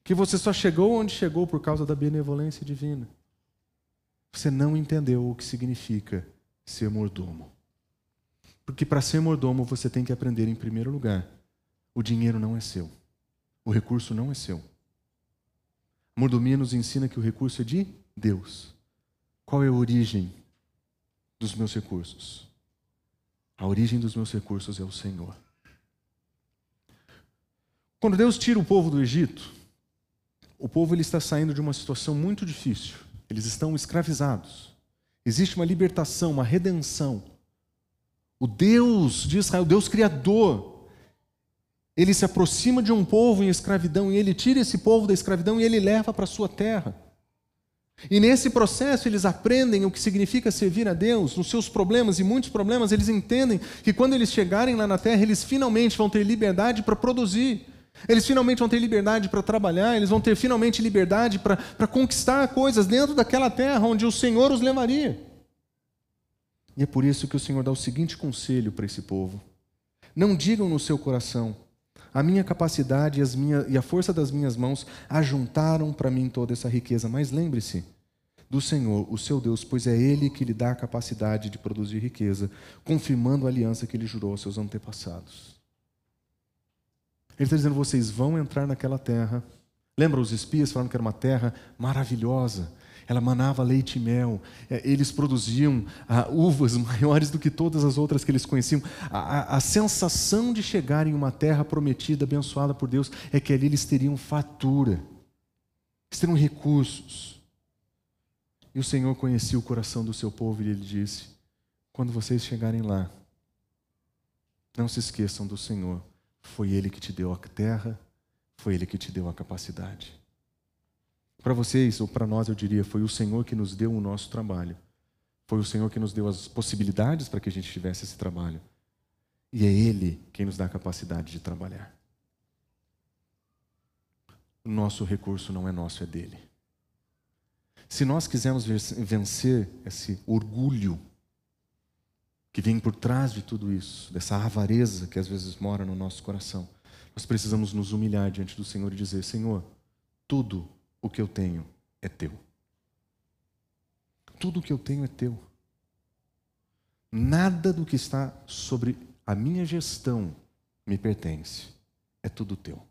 que você só chegou onde chegou por causa da benevolência divina, você não entendeu o que significa ser mordomo. Porque para ser mordomo você tem que aprender, em primeiro lugar, o dinheiro não é seu. O recurso não é seu. Mordomia nos ensina que o recurso é de Deus. Qual é a origem dos meus recursos? A origem dos meus recursos é o Senhor. Quando Deus tira o povo do Egito, o povo ele está saindo de uma situação muito difícil. Eles estão escravizados. Existe uma libertação, uma redenção. O Deus de Israel, o Deus Criador, ele se aproxima de um povo em escravidão e ele tira esse povo da escravidão e ele leva para a sua terra. E nesse processo eles aprendem o que significa servir a Deus, nos seus problemas e muitos problemas, eles entendem que quando eles chegarem lá na terra, eles finalmente vão ter liberdade para produzir. Eles finalmente vão ter liberdade para trabalhar, eles vão ter finalmente liberdade para conquistar coisas dentro daquela terra onde o Senhor os levaria. E é por isso que o Senhor dá o seguinte conselho para esse povo: Não digam no seu coração, a minha capacidade e, minha, e a força das minhas mãos ajuntaram para mim toda essa riqueza. Mas lembre-se do Senhor, o seu Deus, pois é Ele que lhe dá a capacidade de produzir riqueza, confirmando a aliança que ele jurou aos seus antepassados. Ele está dizendo: vocês vão entrar naquela terra. Lembra os espias falando que era uma terra maravilhosa, ela manava leite e mel. É, eles produziam ah, uvas maiores do que todas as outras que eles conheciam. A, a, a, sensação de chegar em uma terra prometida, abençoada por Deus, é que ali eles teriam fatura, eles teriam recursos. E o Senhor conhecia o coração do seu povo e ele disse: quando vocês chegarem lá, não se esqueçam do Senhor. Foi Ele que te deu a terra, foi Ele que te deu a capacidade. Para vocês, ou para nós, eu diria, foi o Senhor que nos deu o nosso trabalho. Foi o Senhor que nos deu as possibilidades para que a gente tivesse esse trabalho. E é Ele quem nos dá a capacidade de trabalhar. O nosso recurso não é nosso, é dele. Se nós quisermos vencer esse orgulho que vem por trás de tudo isso, dessa avareza que às vezes mora no nosso coração, nós precisamos nos humilhar diante do Senhor e dizer: Senhor, tudo o que eu tenho é teu. Tudo o que eu tenho é teu. Nada do que está sobre a minha gestão me pertence. É tudo teu.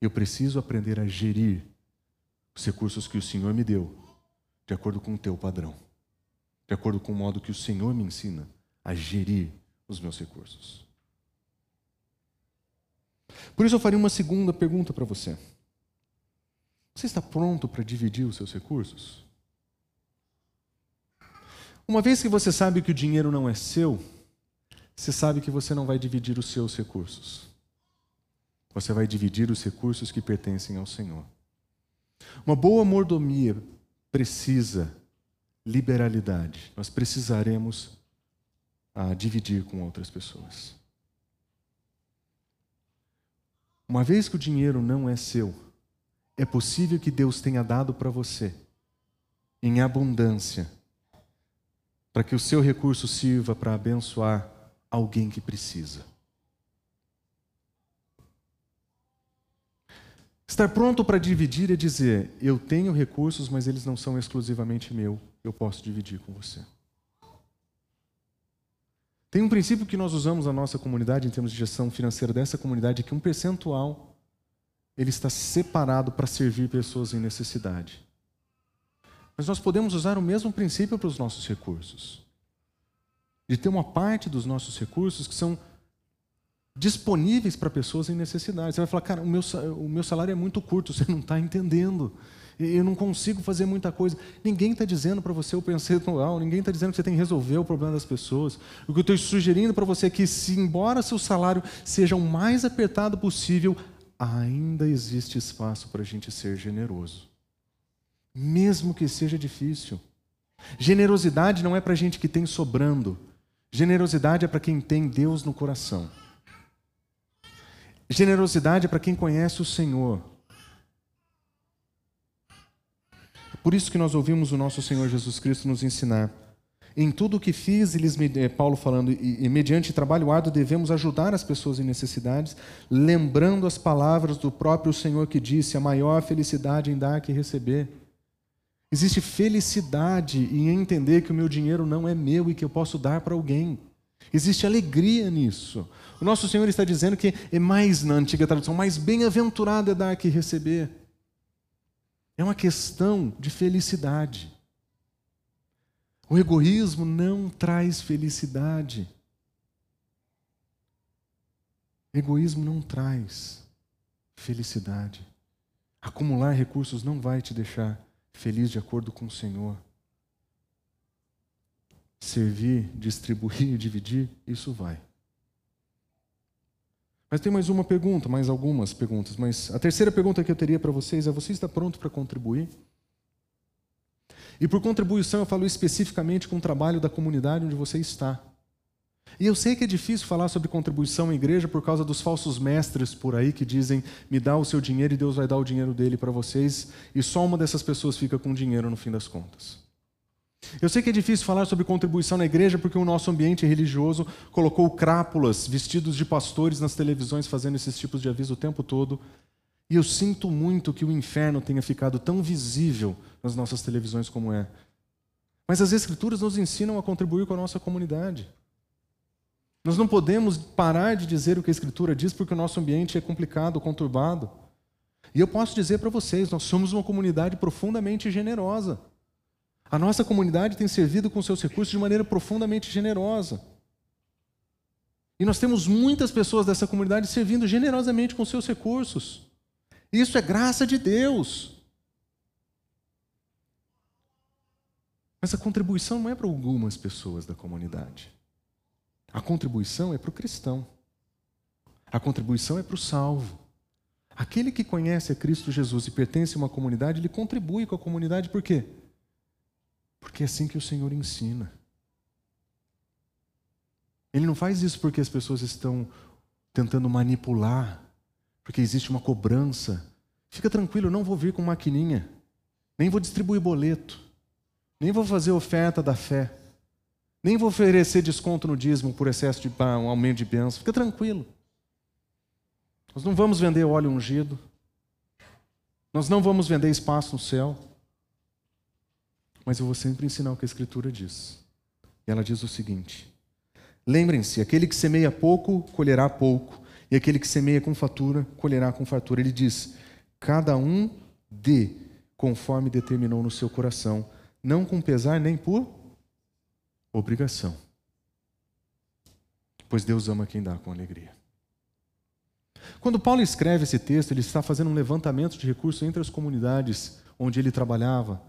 Eu preciso aprender a gerir os recursos que o Senhor me deu, de acordo com o teu padrão, de acordo com o modo que o Senhor me ensina a gerir os meus recursos. Por isso eu faria uma segunda pergunta para você. Você está pronto para dividir os seus recursos? Uma vez que você sabe que o dinheiro não é seu, você sabe que você não vai dividir os seus recursos. Você vai dividir os recursos que pertencem ao Senhor. Uma boa mordomia precisa liberalidade. Nós precisaremos ah, dividir com outras pessoas. Uma vez que o dinheiro não é seu, é possível que Deus tenha dado para você em abundância, para que o seu recurso sirva para abençoar alguém que precisa. Estar pronto para dividir é dizer: eu tenho recursos, mas eles não são exclusivamente meu, eu posso dividir com você. Tem um princípio que nós usamos na nossa comunidade, em termos de gestão financeira dessa comunidade, que um percentual ele está separado para servir pessoas em necessidade. Mas nós podemos usar o mesmo princípio para os nossos recursos. De ter uma parte dos nossos recursos que são disponíveis para pessoas em necessidade. Você vai falar, cara, o meu, o meu salário é muito curto, você não está entendendo. Eu não consigo fazer muita coisa. Ninguém está dizendo para você o percentual, ninguém está dizendo que você tem que resolver o problema das pessoas. O que eu estou sugerindo para você é que, se embora seu salário seja o mais apertado possível, ainda existe espaço para a gente ser generoso. Mesmo que seja difícil. Generosidade não é para gente que tem sobrando. Generosidade é para quem tem Deus no coração. Generosidade é para quem conhece o Senhor. Por isso que nós ouvimos o nosso Senhor Jesus Cristo nos ensinar. Em tudo o que fiz, eles, eh, Paulo falando, e, e mediante trabalho árduo devemos ajudar as pessoas em necessidades, lembrando as palavras do próprio Senhor que disse: a maior felicidade em dar que receber. Existe felicidade em entender que o meu dinheiro não é meu e que eu posso dar para alguém. Existe alegria nisso. O nosso Senhor está dizendo que é mais, na antiga tradução, mais bem-aventurado é dar que receber. É uma questão de felicidade. O egoísmo não traz felicidade. Egoísmo não traz felicidade. Acumular recursos não vai te deixar feliz de acordo com o Senhor. Servir, distribuir, dividir, isso vai. Mas tem mais uma pergunta, mais algumas perguntas. Mas a terceira pergunta que eu teria para vocês é: você está pronto para contribuir? E por contribuição eu falo especificamente com o trabalho da comunidade onde você está. E eu sei que é difícil falar sobre contribuição em igreja por causa dos falsos mestres por aí que dizem: me dá o seu dinheiro e Deus vai dar o dinheiro dele para vocês, e só uma dessas pessoas fica com dinheiro no fim das contas. Eu sei que é difícil falar sobre contribuição na igreja porque o nosso ambiente religioso colocou crápulas vestidos de pastores nas televisões fazendo esses tipos de aviso o tempo todo. E eu sinto muito que o inferno tenha ficado tão visível nas nossas televisões como é. Mas as Escrituras nos ensinam a contribuir com a nossa comunidade. Nós não podemos parar de dizer o que a Escritura diz porque o nosso ambiente é complicado, conturbado. E eu posso dizer para vocês: nós somos uma comunidade profundamente generosa. A nossa comunidade tem servido com seus recursos de maneira profundamente generosa. E nós temos muitas pessoas dessa comunidade servindo generosamente com seus recursos. Isso é graça de Deus. Mas a contribuição não é para algumas pessoas da comunidade. A contribuição é para o cristão. A contribuição é para o salvo. Aquele que conhece a Cristo Jesus e pertence a uma comunidade, ele contribui com a comunidade por quê? Porque é assim que o Senhor ensina. Ele não faz isso porque as pessoas estão tentando manipular, porque existe uma cobrança. Fica tranquilo, não vou vir com maquininha, nem vou distribuir boleto, nem vou fazer oferta da fé, nem vou oferecer desconto no dízimo por excesso de um aumento de bênção. Fica tranquilo. Nós não vamos vender óleo ungido, nós não vamos vender espaço no céu mas eu vou sempre ensinar o que a Escritura diz. E ela diz o seguinte: Lembrem-se, aquele que semeia pouco, colherá pouco, e aquele que semeia com fatura, colherá com fatura. Ele diz: Cada um dê conforme determinou no seu coração, não com pesar nem por obrigação. Pois Deus ama quem dá com alegria. Quando Paulo escreve esse texto, ele está fazendo um levantamento de recursos entre as comunidades onde ele trabalhava,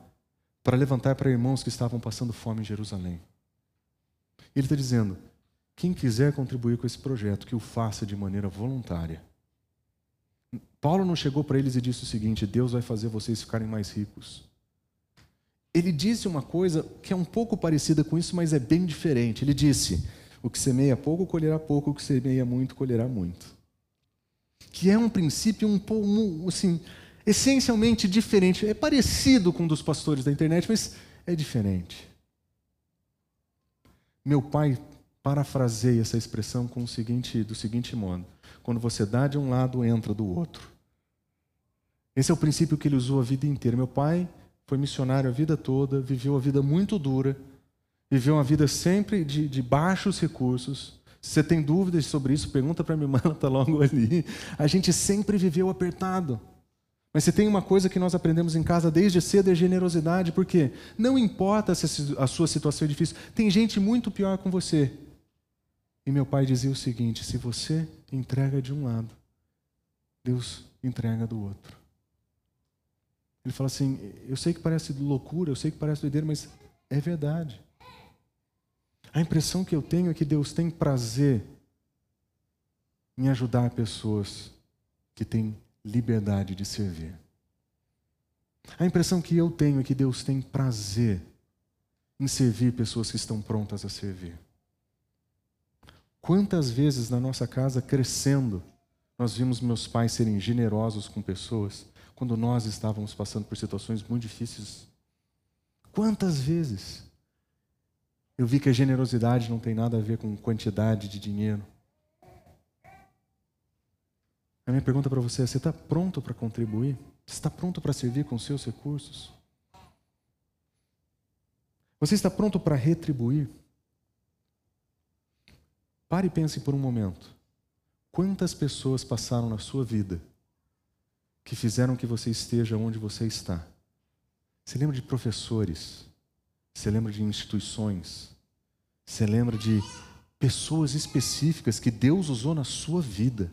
para levantar para irmãos que estavam passando fome em Jerusalém. Ele está dizendo: quem quiser contribuir com esse projeto, que o faça de maneira voluntária. Paulo não chegou para eles e disse o seguinte: Deus vai fazer vocês ficarem mais ricos. Ele disse uma coisa que é um pouco parecida com isso, mas é bem diferente. Ele disse: O que semeia pouco, colherá pouco, o que semeia muito, colherá muito. Que é um princípio um pouco, assim, essencialmente diferente. É parecido com um dos pastores da internet, mas é diferente. Meu pai parafraseia essa expressão com o seguinte, do seguinte modo: quando você dá de um lado, entra do outro. Esse é o princípio que ele usou a vida inteira. Meu pai foi missionário a vida toda, viveu a vida muito dura, viveu uma vida sempre de, de baixos recursos. Se você tem dúvidas sobre isso, pergunta para minha irmã, ela está logo ali. A gente sempre viveu apertado. Mas se tem uma coisa que nós aprendemos em casa desde cedo é generosidade, porque não importa se a sua situação é difícil, tem gente muito pior com você. E meu pai dizia o seguinte: se você entrega de um lado, Deus entrega do outro. Ele fala assim: eu sei que parece loucura, eu sei que parece doideira, mas é verdade. A impressão que eu tenho é que Deus tem prazer em ajudar pessoas que têm liberdade de servir. A impressão que eu tenho é que Deus tem prazer em servir pessoas que estão prontas a servir. Quantas vezes na nossa casa, crescendo, nós vimos meus pais serem generosos com pessoas quando nós estávamos passando por situações muito difíceis? Quantas vezes eu vi que a generosidade não tem nada a ver com quantidade de dinheiro? A minha pergunta para você é: você está pronto para contribuir? Você está pronto para servir com seus recursos? Você está pronto para retribuir? Pare e pense por um momento. Quantas pessoas passaram na sua vida que fizeram que você esteja onde você está? Você lembra de professores? Você lembra de instituições? Você lembra de pessoas específicas que Deus usou na sua vida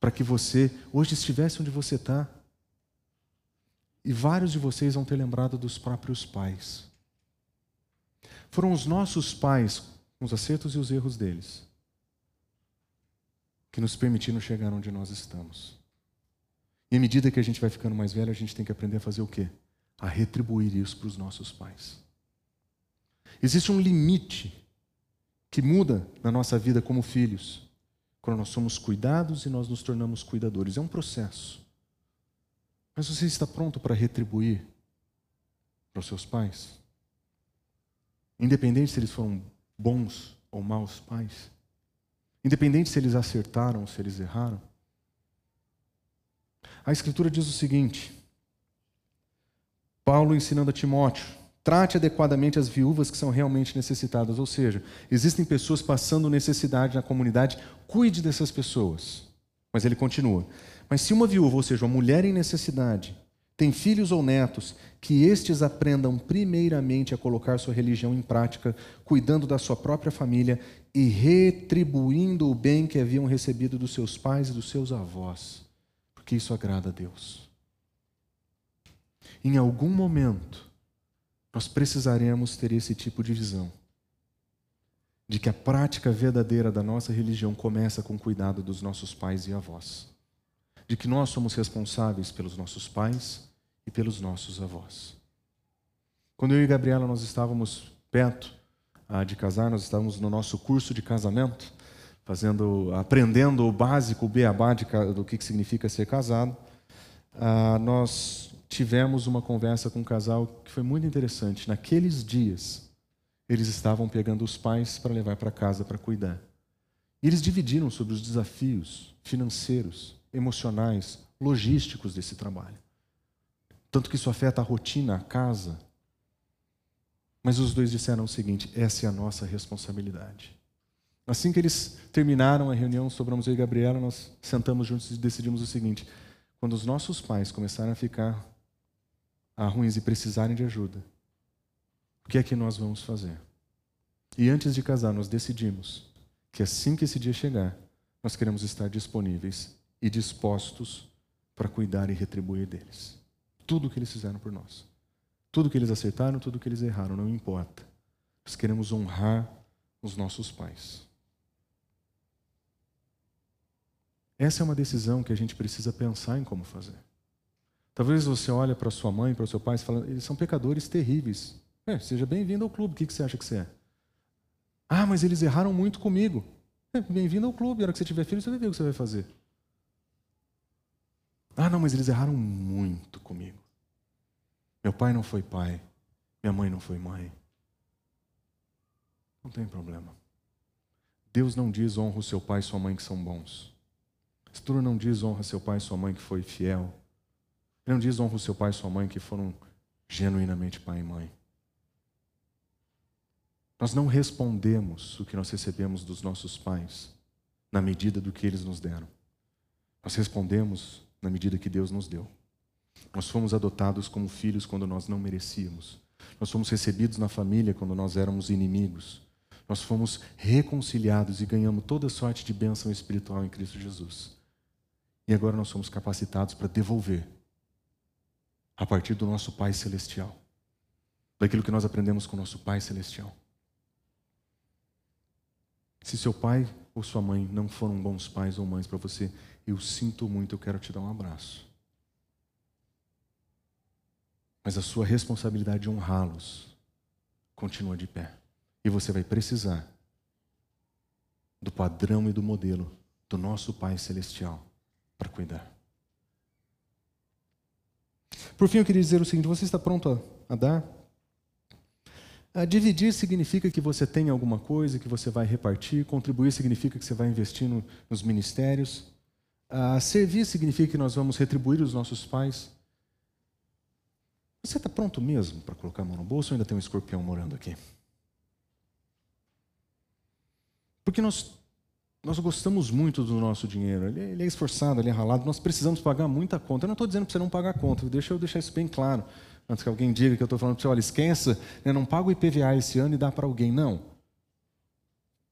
para que você hoje estivesse onde você está. E vários de vocês vão ter lembrado dos próprios pais. Foram os nossos pais, com os acertos e os erros deles, que nos permitiram chegar onde nós estamos. E à medida que a gente vai ficando mais velho, a gente tem que aprender a fazer o quê? A retribuir isso para os nossos pais. Existe um limite que muda na nossa vida como filhos quando nós somos cuidados e nós nos tornamos cuidadores. É um processo. Mas você está pronto para retribuir para os seus pais? Independente se eles foram bons ou maus pais? Independente se eles acertaram ou se eles erraram? A Escritura diz o seguinte: Paulo ensinando a Timóteo, Trate adequadamente as viúvas que são realmente necessitadas. Ou seja, existem pessoas passando necessidade na comunidade, cuide dessas pessoas. Mas ele continua. Mas se uma viúva, ou seja, uma mulher em necessidade, tem filhos ou netos, que estes aprendam primeiramente a colocar sua religião em prática, cuidando da sua própria família e retribuindo o bem que haviam recebido dos seus pais e dos seus avós, porque isso agrada a Deus. Em algum momento, nós precisaremos ter esse tipo de visão. De que a prática verdadeira da nossa religião começa com o cuidado dos nossos pais e avós. De que nós somos responsáveis pelos nossos pais e pelos nossos avós. Quando eu e Gabriela nós estávamos perto ah, de casar, nós estávamos no nosso curso de casamento, fazendo, aprendendo o básico, o beabá de, do que significa ser casado. Ah, nós tivemos uma conversa com um casal que foi muito interessante. Naqueles dias, eles estavam pegando os pais para levar para casa para cuidar. E eles dividiram sobre os desafios financeiros, emocionais, logísticos desse trabalho. Tanto que isso afeta a rotina, a casa. Mas os dois disseram o seguinte: essa é a nossa responsabilidade. Assim que eles terminaram a reunião, sobramos eu e Gabriela, nós sentamos juntos e decidimos o seguinte: quando os nossos pais começaram a ficar a ruins e precisarem de ajuda, o que é que nós vamos fazer? E antes de casar, nós decidimos que assim que esse dia chegar, nós queremos estar disponíveis e dispostos para cuidar e retribuir deles. Tudo o que eles fizeram por nós. Tudo que eles acertaram, tudo que eles erraram, não importa. Nós queremos honrar os nossos pais. Essa é uma decisão que a gente precisa pensar em como fazer. Talvez você olhe para sua mãe, para o seu pai e fale, eles são pecadores terríveis. É, seja bem-vindo ao clube, o que, você acha que você é? Ah, mas eles erraram muito comigo. É, bem-vindo ao clube, a hora que você tiver filho, você vai ver o que você vai fazer. Ah, não, mas eles erraram muito comigo. Meu pai não foi pai, minha mãe não foi mãe. Não tem problema. Deus não diz honra o seu pai e sua mãe que são bons. A Escritura não diz honra seu pai e sua mãe que foi fiel Ele não diz honra o seu pai e sua mãe que foram genuinamente pai e mãe. Nós não respondemos o que nós recebemos dos nossos pais na medida do que eles nos deram. Nós respondemos na medida que Deus nos deu. Nós fomos adotados como filhos quando nós não merecíamos. Nós fomos recebidos na família quando nós éramos inimigos. Nós fomos reconciliados e ganhamos toda sorte de bênção espiritual em Cristo Jesus. E agora nós somos capacitados para devolver a partir do nosso Pai Celestial, daquilo que nós aprendemos com nosso Pai Celestial. Se seu pai ou sua mãe não foram bons pais ou mães para você, eu sinto muito, eu quero te dar um abraço. Mas a sua responsabilidade de honrá-los continua de pé. E você vai precisar do padrão e do modelo do nosso Pai Celestial para cuidar. Por fim, eu queria dizer o seguinte: você está pronto a, a dar? A dividir significa que você tem alguma coisa que você vai repartir, contribuir significa que você vai investir no, nos ministérios, a servir significa que nós vamos retribuir os nossos pais. Você está pronto mesmo para colocar a mão no bolso ou ainda tem um escorpião morando aqui? Porque nós, nós gostamos muito do nosso dinheiro. Ele, ele é esforçado, ele é ralado. Nós precisamos pagar muita conta. Eu não estou dizendo para você não pagar conta. Deixa eu deixar isso bem claro. Antes que alguém diga que eu estou falando para você, olha, esqueça, né, não paga o IPVA esse ano e dá para alguém. Não.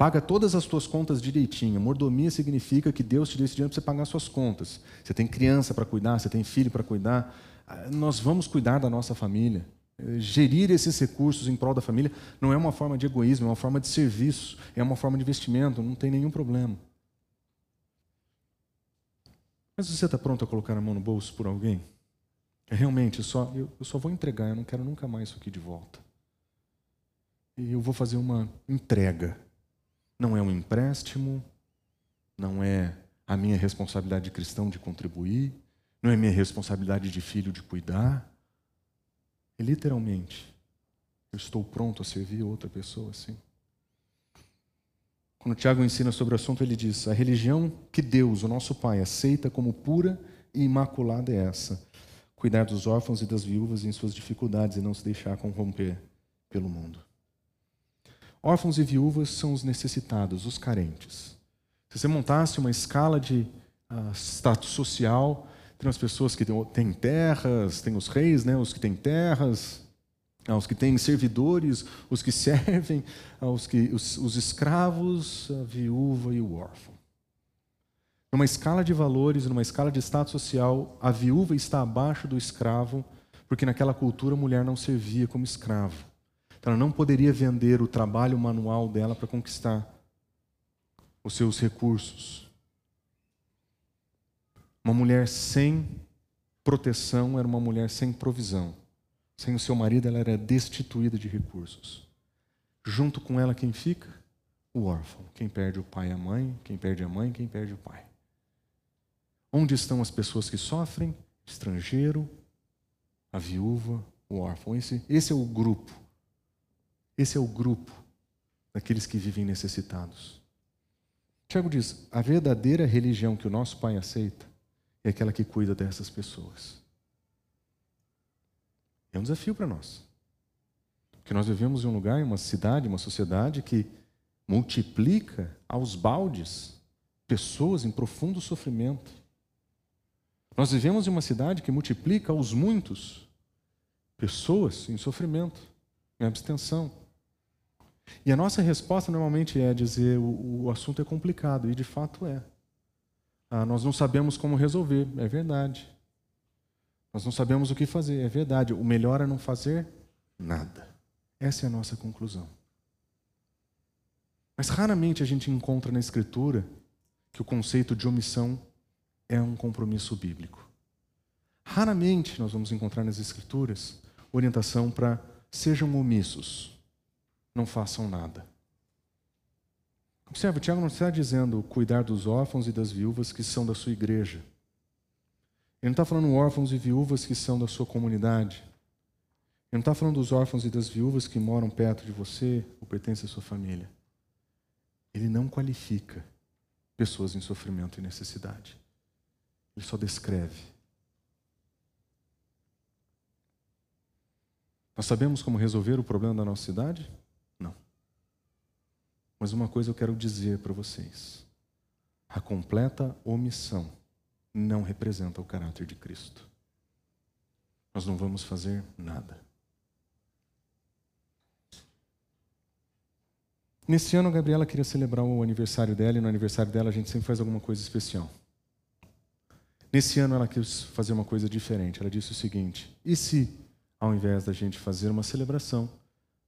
Paga todas as suas contas direitinho. Mordomia significa que Deus te deu esse dinheiro para você pagar as suas contas. Você tem criança para cuidar, você tem filho para cuidar. Ah, nós vamos cuidar da nossa família. Gerir esses recursos em prol da família não é uma forma de egoísmo, é uma forma de serviço, é uma forma de investimento, não tem nenhum problema. Mas você está pronto a colocar a mão no bolso por alguém? É realmente, só, eu, eu só vou entregar, eu não quero nunca mais isso aqui de volta. E eu vou fazer uma entrega. Não é um empréstimo, não é a minha responsabilidade de cristão de contribuir, não é minha responsabilidade de filho de cuidar. É literalmente, eu estou pronto a servir outra pessoa assim. Quando Tiago ensina sobre o assunto, ele diz: a religião que Deus, o nosso Pai, aceita como pura e imaculada é essa: cuidar dos órfãos e das viúvas em suas dificuldades e não se deixar corromper pelo mundo. Órfãos e viúvas são os necessitados, os carentes. Se você montasse uma escala de uh, status social, tem as pessoas que têm terras, tem os reis, né, os que têm terras, os que têm servidores, os que servem, os, que, os, os escravos, a viúva e o órfão. Numa escala de valores, numa escala de status social, a viúva está abaixo do escravo, porque naquela cultura a mulher não servia como escravo. Então ela não poderia vender o trabalho manual dela para conquistar os seus recursos. Uma mulher sem proteção era uma mulher sem provisão. Sem o seu marido, ela era destituída de recursos. Junto com ela, quem fica? O órfão. Quem perde o pai e a mãe, quem perde a mãe, quem perde o pai. Onde estão as pessoas que sofrem? Estrangeiro, a viúva, o órfão. Esse, esse é o grupo. Esse é o grupo daqueles que vivem necessitados. Tiago diz: a verdadeira religião que o nosso Pai aceita é aquela que cuida dessas pessoas. É um desafio para nós. Porque nós vivemos em um lugar, em uma cidade, uma sociedade que multiplica aos baldes pessoas em profundo sofrimento. Nós vivemos em uma cidade que multiplica aos muitos pessoas em sofrimento, em abstenção. E a nossa resposta normalmente é dizer o, o assunto é complicado, e de fato é. Ah, nós não sabemos como resolver, é verdade. Nós não sabemos o que fazer, é verdade. O melhor é não fazer nada. Essa é a nossa conclusão. Mas raramente a gente encontra na Escritura que o conceito de omissão é um compromisso bíblico. Raramente nós vamos encontrar nas Escrituras orientação para sejam omissos, não façam nada. Observe, Tiago não está dizendo cuidar dos órfãos e das viúvas que são da sua igreja. Ele não está falando órfãos e viúvas que são da sua comunidade. Ele não está falando dos órfãos e das viúvas que moram perto de você ou pertencem à sua família. Ele não qualifica pessoas em sofrimento e necessidade. Ele só descreve. Nós sabemos como resolver o problema da nossa cidade? Mas uma coisa eu quero dizer para vocês: a completa omissão não representa o caráter de Cristo. Nós não vamos fazer nada. Nesse ano, a Gabriela queria celebrar o aniversário dela, e no aniversário dela a gente sempre faz alguma coisa especial. Nesse ano, ela quis fazer uma coisa diferente. Ela disse o seguinte: e se, ao invés da gente fazer uma celebração,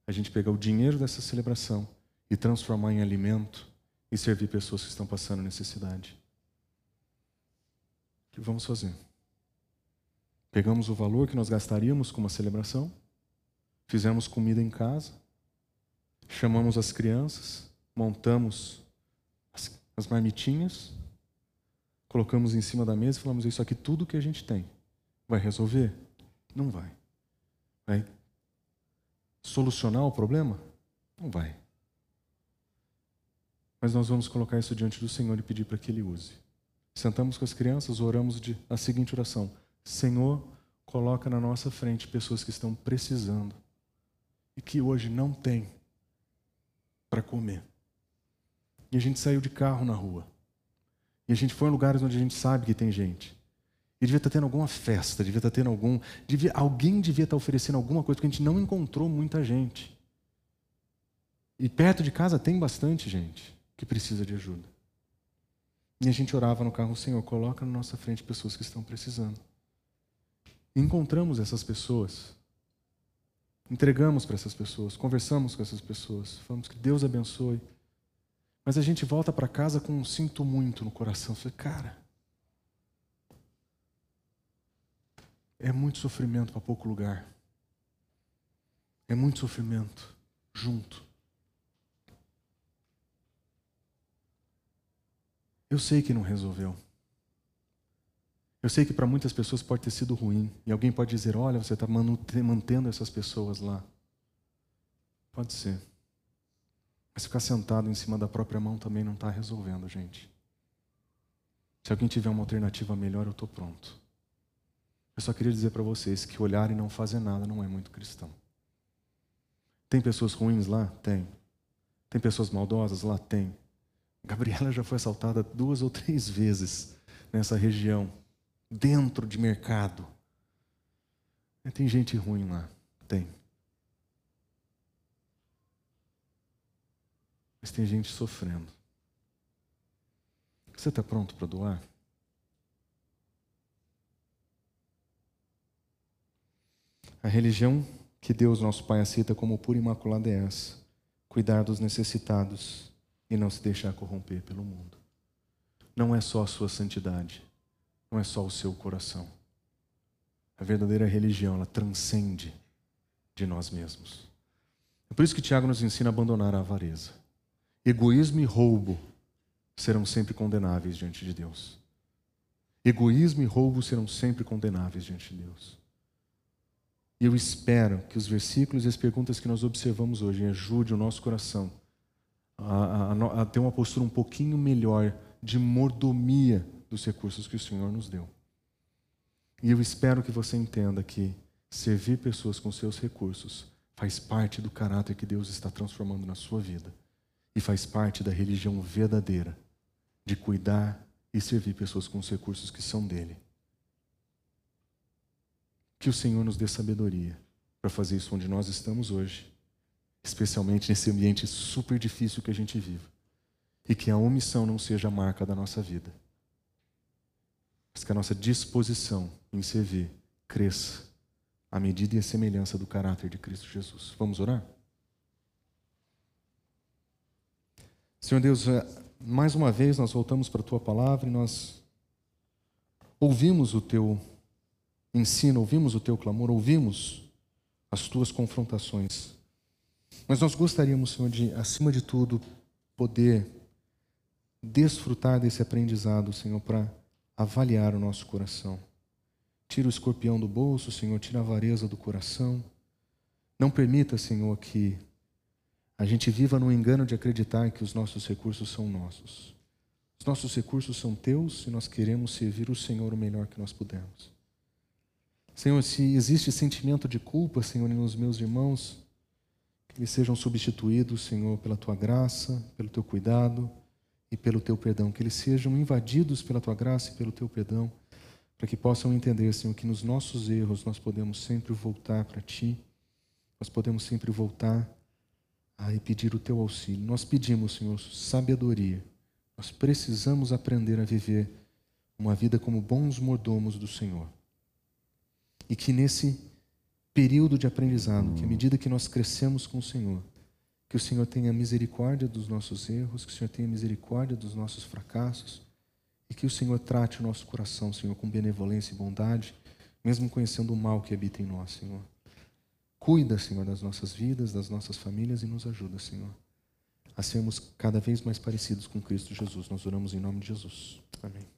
a gente pegar o dinheiro dessa celebração e transformar em alimento e servir pessoas que estão passando necessidade? O que vamos fazer? Pegamos o valor que nós gastaríamos com uma celebração, fizemos comida em casa, chamamos as crianças, montamos as, as marmitinhas, colocamos em cima da mesa e falamos: Isso aqui, tudo que a gente tem, vai resolver? Não vai. Vai solucionar o problema? Não vai. Mas nós vamos colocar isso diante do Senhor e pedir para que Ele use. Sentamos com as crianças, oramos de, a seguinte oração: Senhor, coloca na nossa frente pessoas que estão precisando e que hoje não têm para comer. E a gente saiu de carro na rua. E a gente foi em lugares onde a gente sabe que tem gente. E devia estar tendo alguma festa, devia estar tendo algum. Devia, alguém devia estar oferecendo alguma coisa, porque a gente não encontrou muita gente. E perto de casa tem bastante gente que precisa de ajuda. E a gente orava no carro, Senhor, coloca na nossa frente pessoas que estão precisando. E encontramos essas pessoas entregamos para essas pessoas, conversamos com essas pessoas, falamos que Deus abençoe. Mas a gente volta para casa com um sinto muito no coração. Você, cara, é muito sofrimento para pouco lugar. É muito sofrimento junto. Eu sei que não resolveu. Eu sei que para muitas pessoas pode ter sido ruim. E alguém pode dizer: olha, você está mantendo essas pessoas lá. Pode ser. Mas ficar sentado em cima da própria mão também não está resolvendo, gente. Se alguém tiver uma alternativa melhor, eu estou pronto. Eu só queria dizer para vocês que olhar e não fazer nada não é muito cristão. Tem pessoas ruins lá? Tem. Tem pessoas maldosas lá? Tem. Gabriela já foi assaltada duas ou três vezes nessa região dentro de mercado. Tem gente ruim lá, tem. Mas tem gente sofrendo. Você está pronto para doar? A religião que Deus, nosso Pai, aceita como pura e imaculada é essa: cuidar dos necessitados e não se deixar corromper pelo mundo. Não é só a sua santidade, não é só o seu coração. A verdadeira religião, ela transcende de nós mesmos. É por isso que Tiago nos ensina a abandonar a avareza. Egoísmo e roubo serão sempre condenáveis diante de Deus. Egoísmo e roubo serão sempre condenáveis diante de Deus. E eu espero que os versículos e as perguntas que nós observamos hoje ajudem o nosso coração a, a, a ter uma postura um pouquinho melhor de mordomia dos recursos que o Senhor nos deu. E eu espero que você entenda que servir pessoas com seus recursos faz parte do caráter que Deus está transformando na sua vida e faz parte da religião verdadeira de cuidar e servir pessoas com os recursos que são dele. Que o Senhor nos dê sabedoria para fazer isso onde nós estamos hoje, especialmente nesse ambiente super difícil que a gente vive, e que a omissão não seja a marca da nossa vida mas que a nossa disposição em servir cresça à medida e à semelhança do caráter de Cristo Jesus. Vamos orar? Senhor Deus, é, mais uma vez nós voltamos para a tua palavra e nós ouvimos o teu ensino, ouvimos o teu clamor, ouvimos as tuas confrontações. Mas nós gostaríamos, Senhor, de, acima de tudo, poder desfrutar desse aprendizado, Senhor, para avaliar o nosso coração. Tira o escorpião do bolso, Senhor, tira a avareza do coração. Não permita, Senhor, que a gente viva no engano de acreditar que os nossos recursos são nossos. Os nossos recursos são teus e nós queremos servir o Senhor o melhor que nós pudermos. Senhor, se existe sentimento de culpa, Senhor, nos meus irmãos, eles sejam substituídos, Senhor, pela tua graça, pelo teu cuidado e pelo teu perdão. Que eles sejam invadidos pela tua graça e pelo teu perdão, para que possam entender, Senhor, que nos nossos erros nós podemos sempre voltar para ti, nós podemos sempre voltar a pedir o teu auxílio. Nós pedimos, Senhor, sabedoria. Nós precisamos aprender a viver uma vida como bons mordomos do Senhor. E que nesse período de aprendizado, que à medida que nós crescemos com o Senhor, que o Senhor tenha misericórdia dos nossos erros, que o Senhor tenha misericórdia dos nossos fracassos e que o Senhor trate o nosso coração, Senhor, com benevolência e bondade, mesmo conhecendo o mal que habita em nós, Senhor. Cuida, Senhor, das nossas vidas, das nossas famílias e nos ajuda, Senhor, a sermos cada vez mais parecidos com Cristo Jesus. Nós oramos em nome de Jesus. Amém.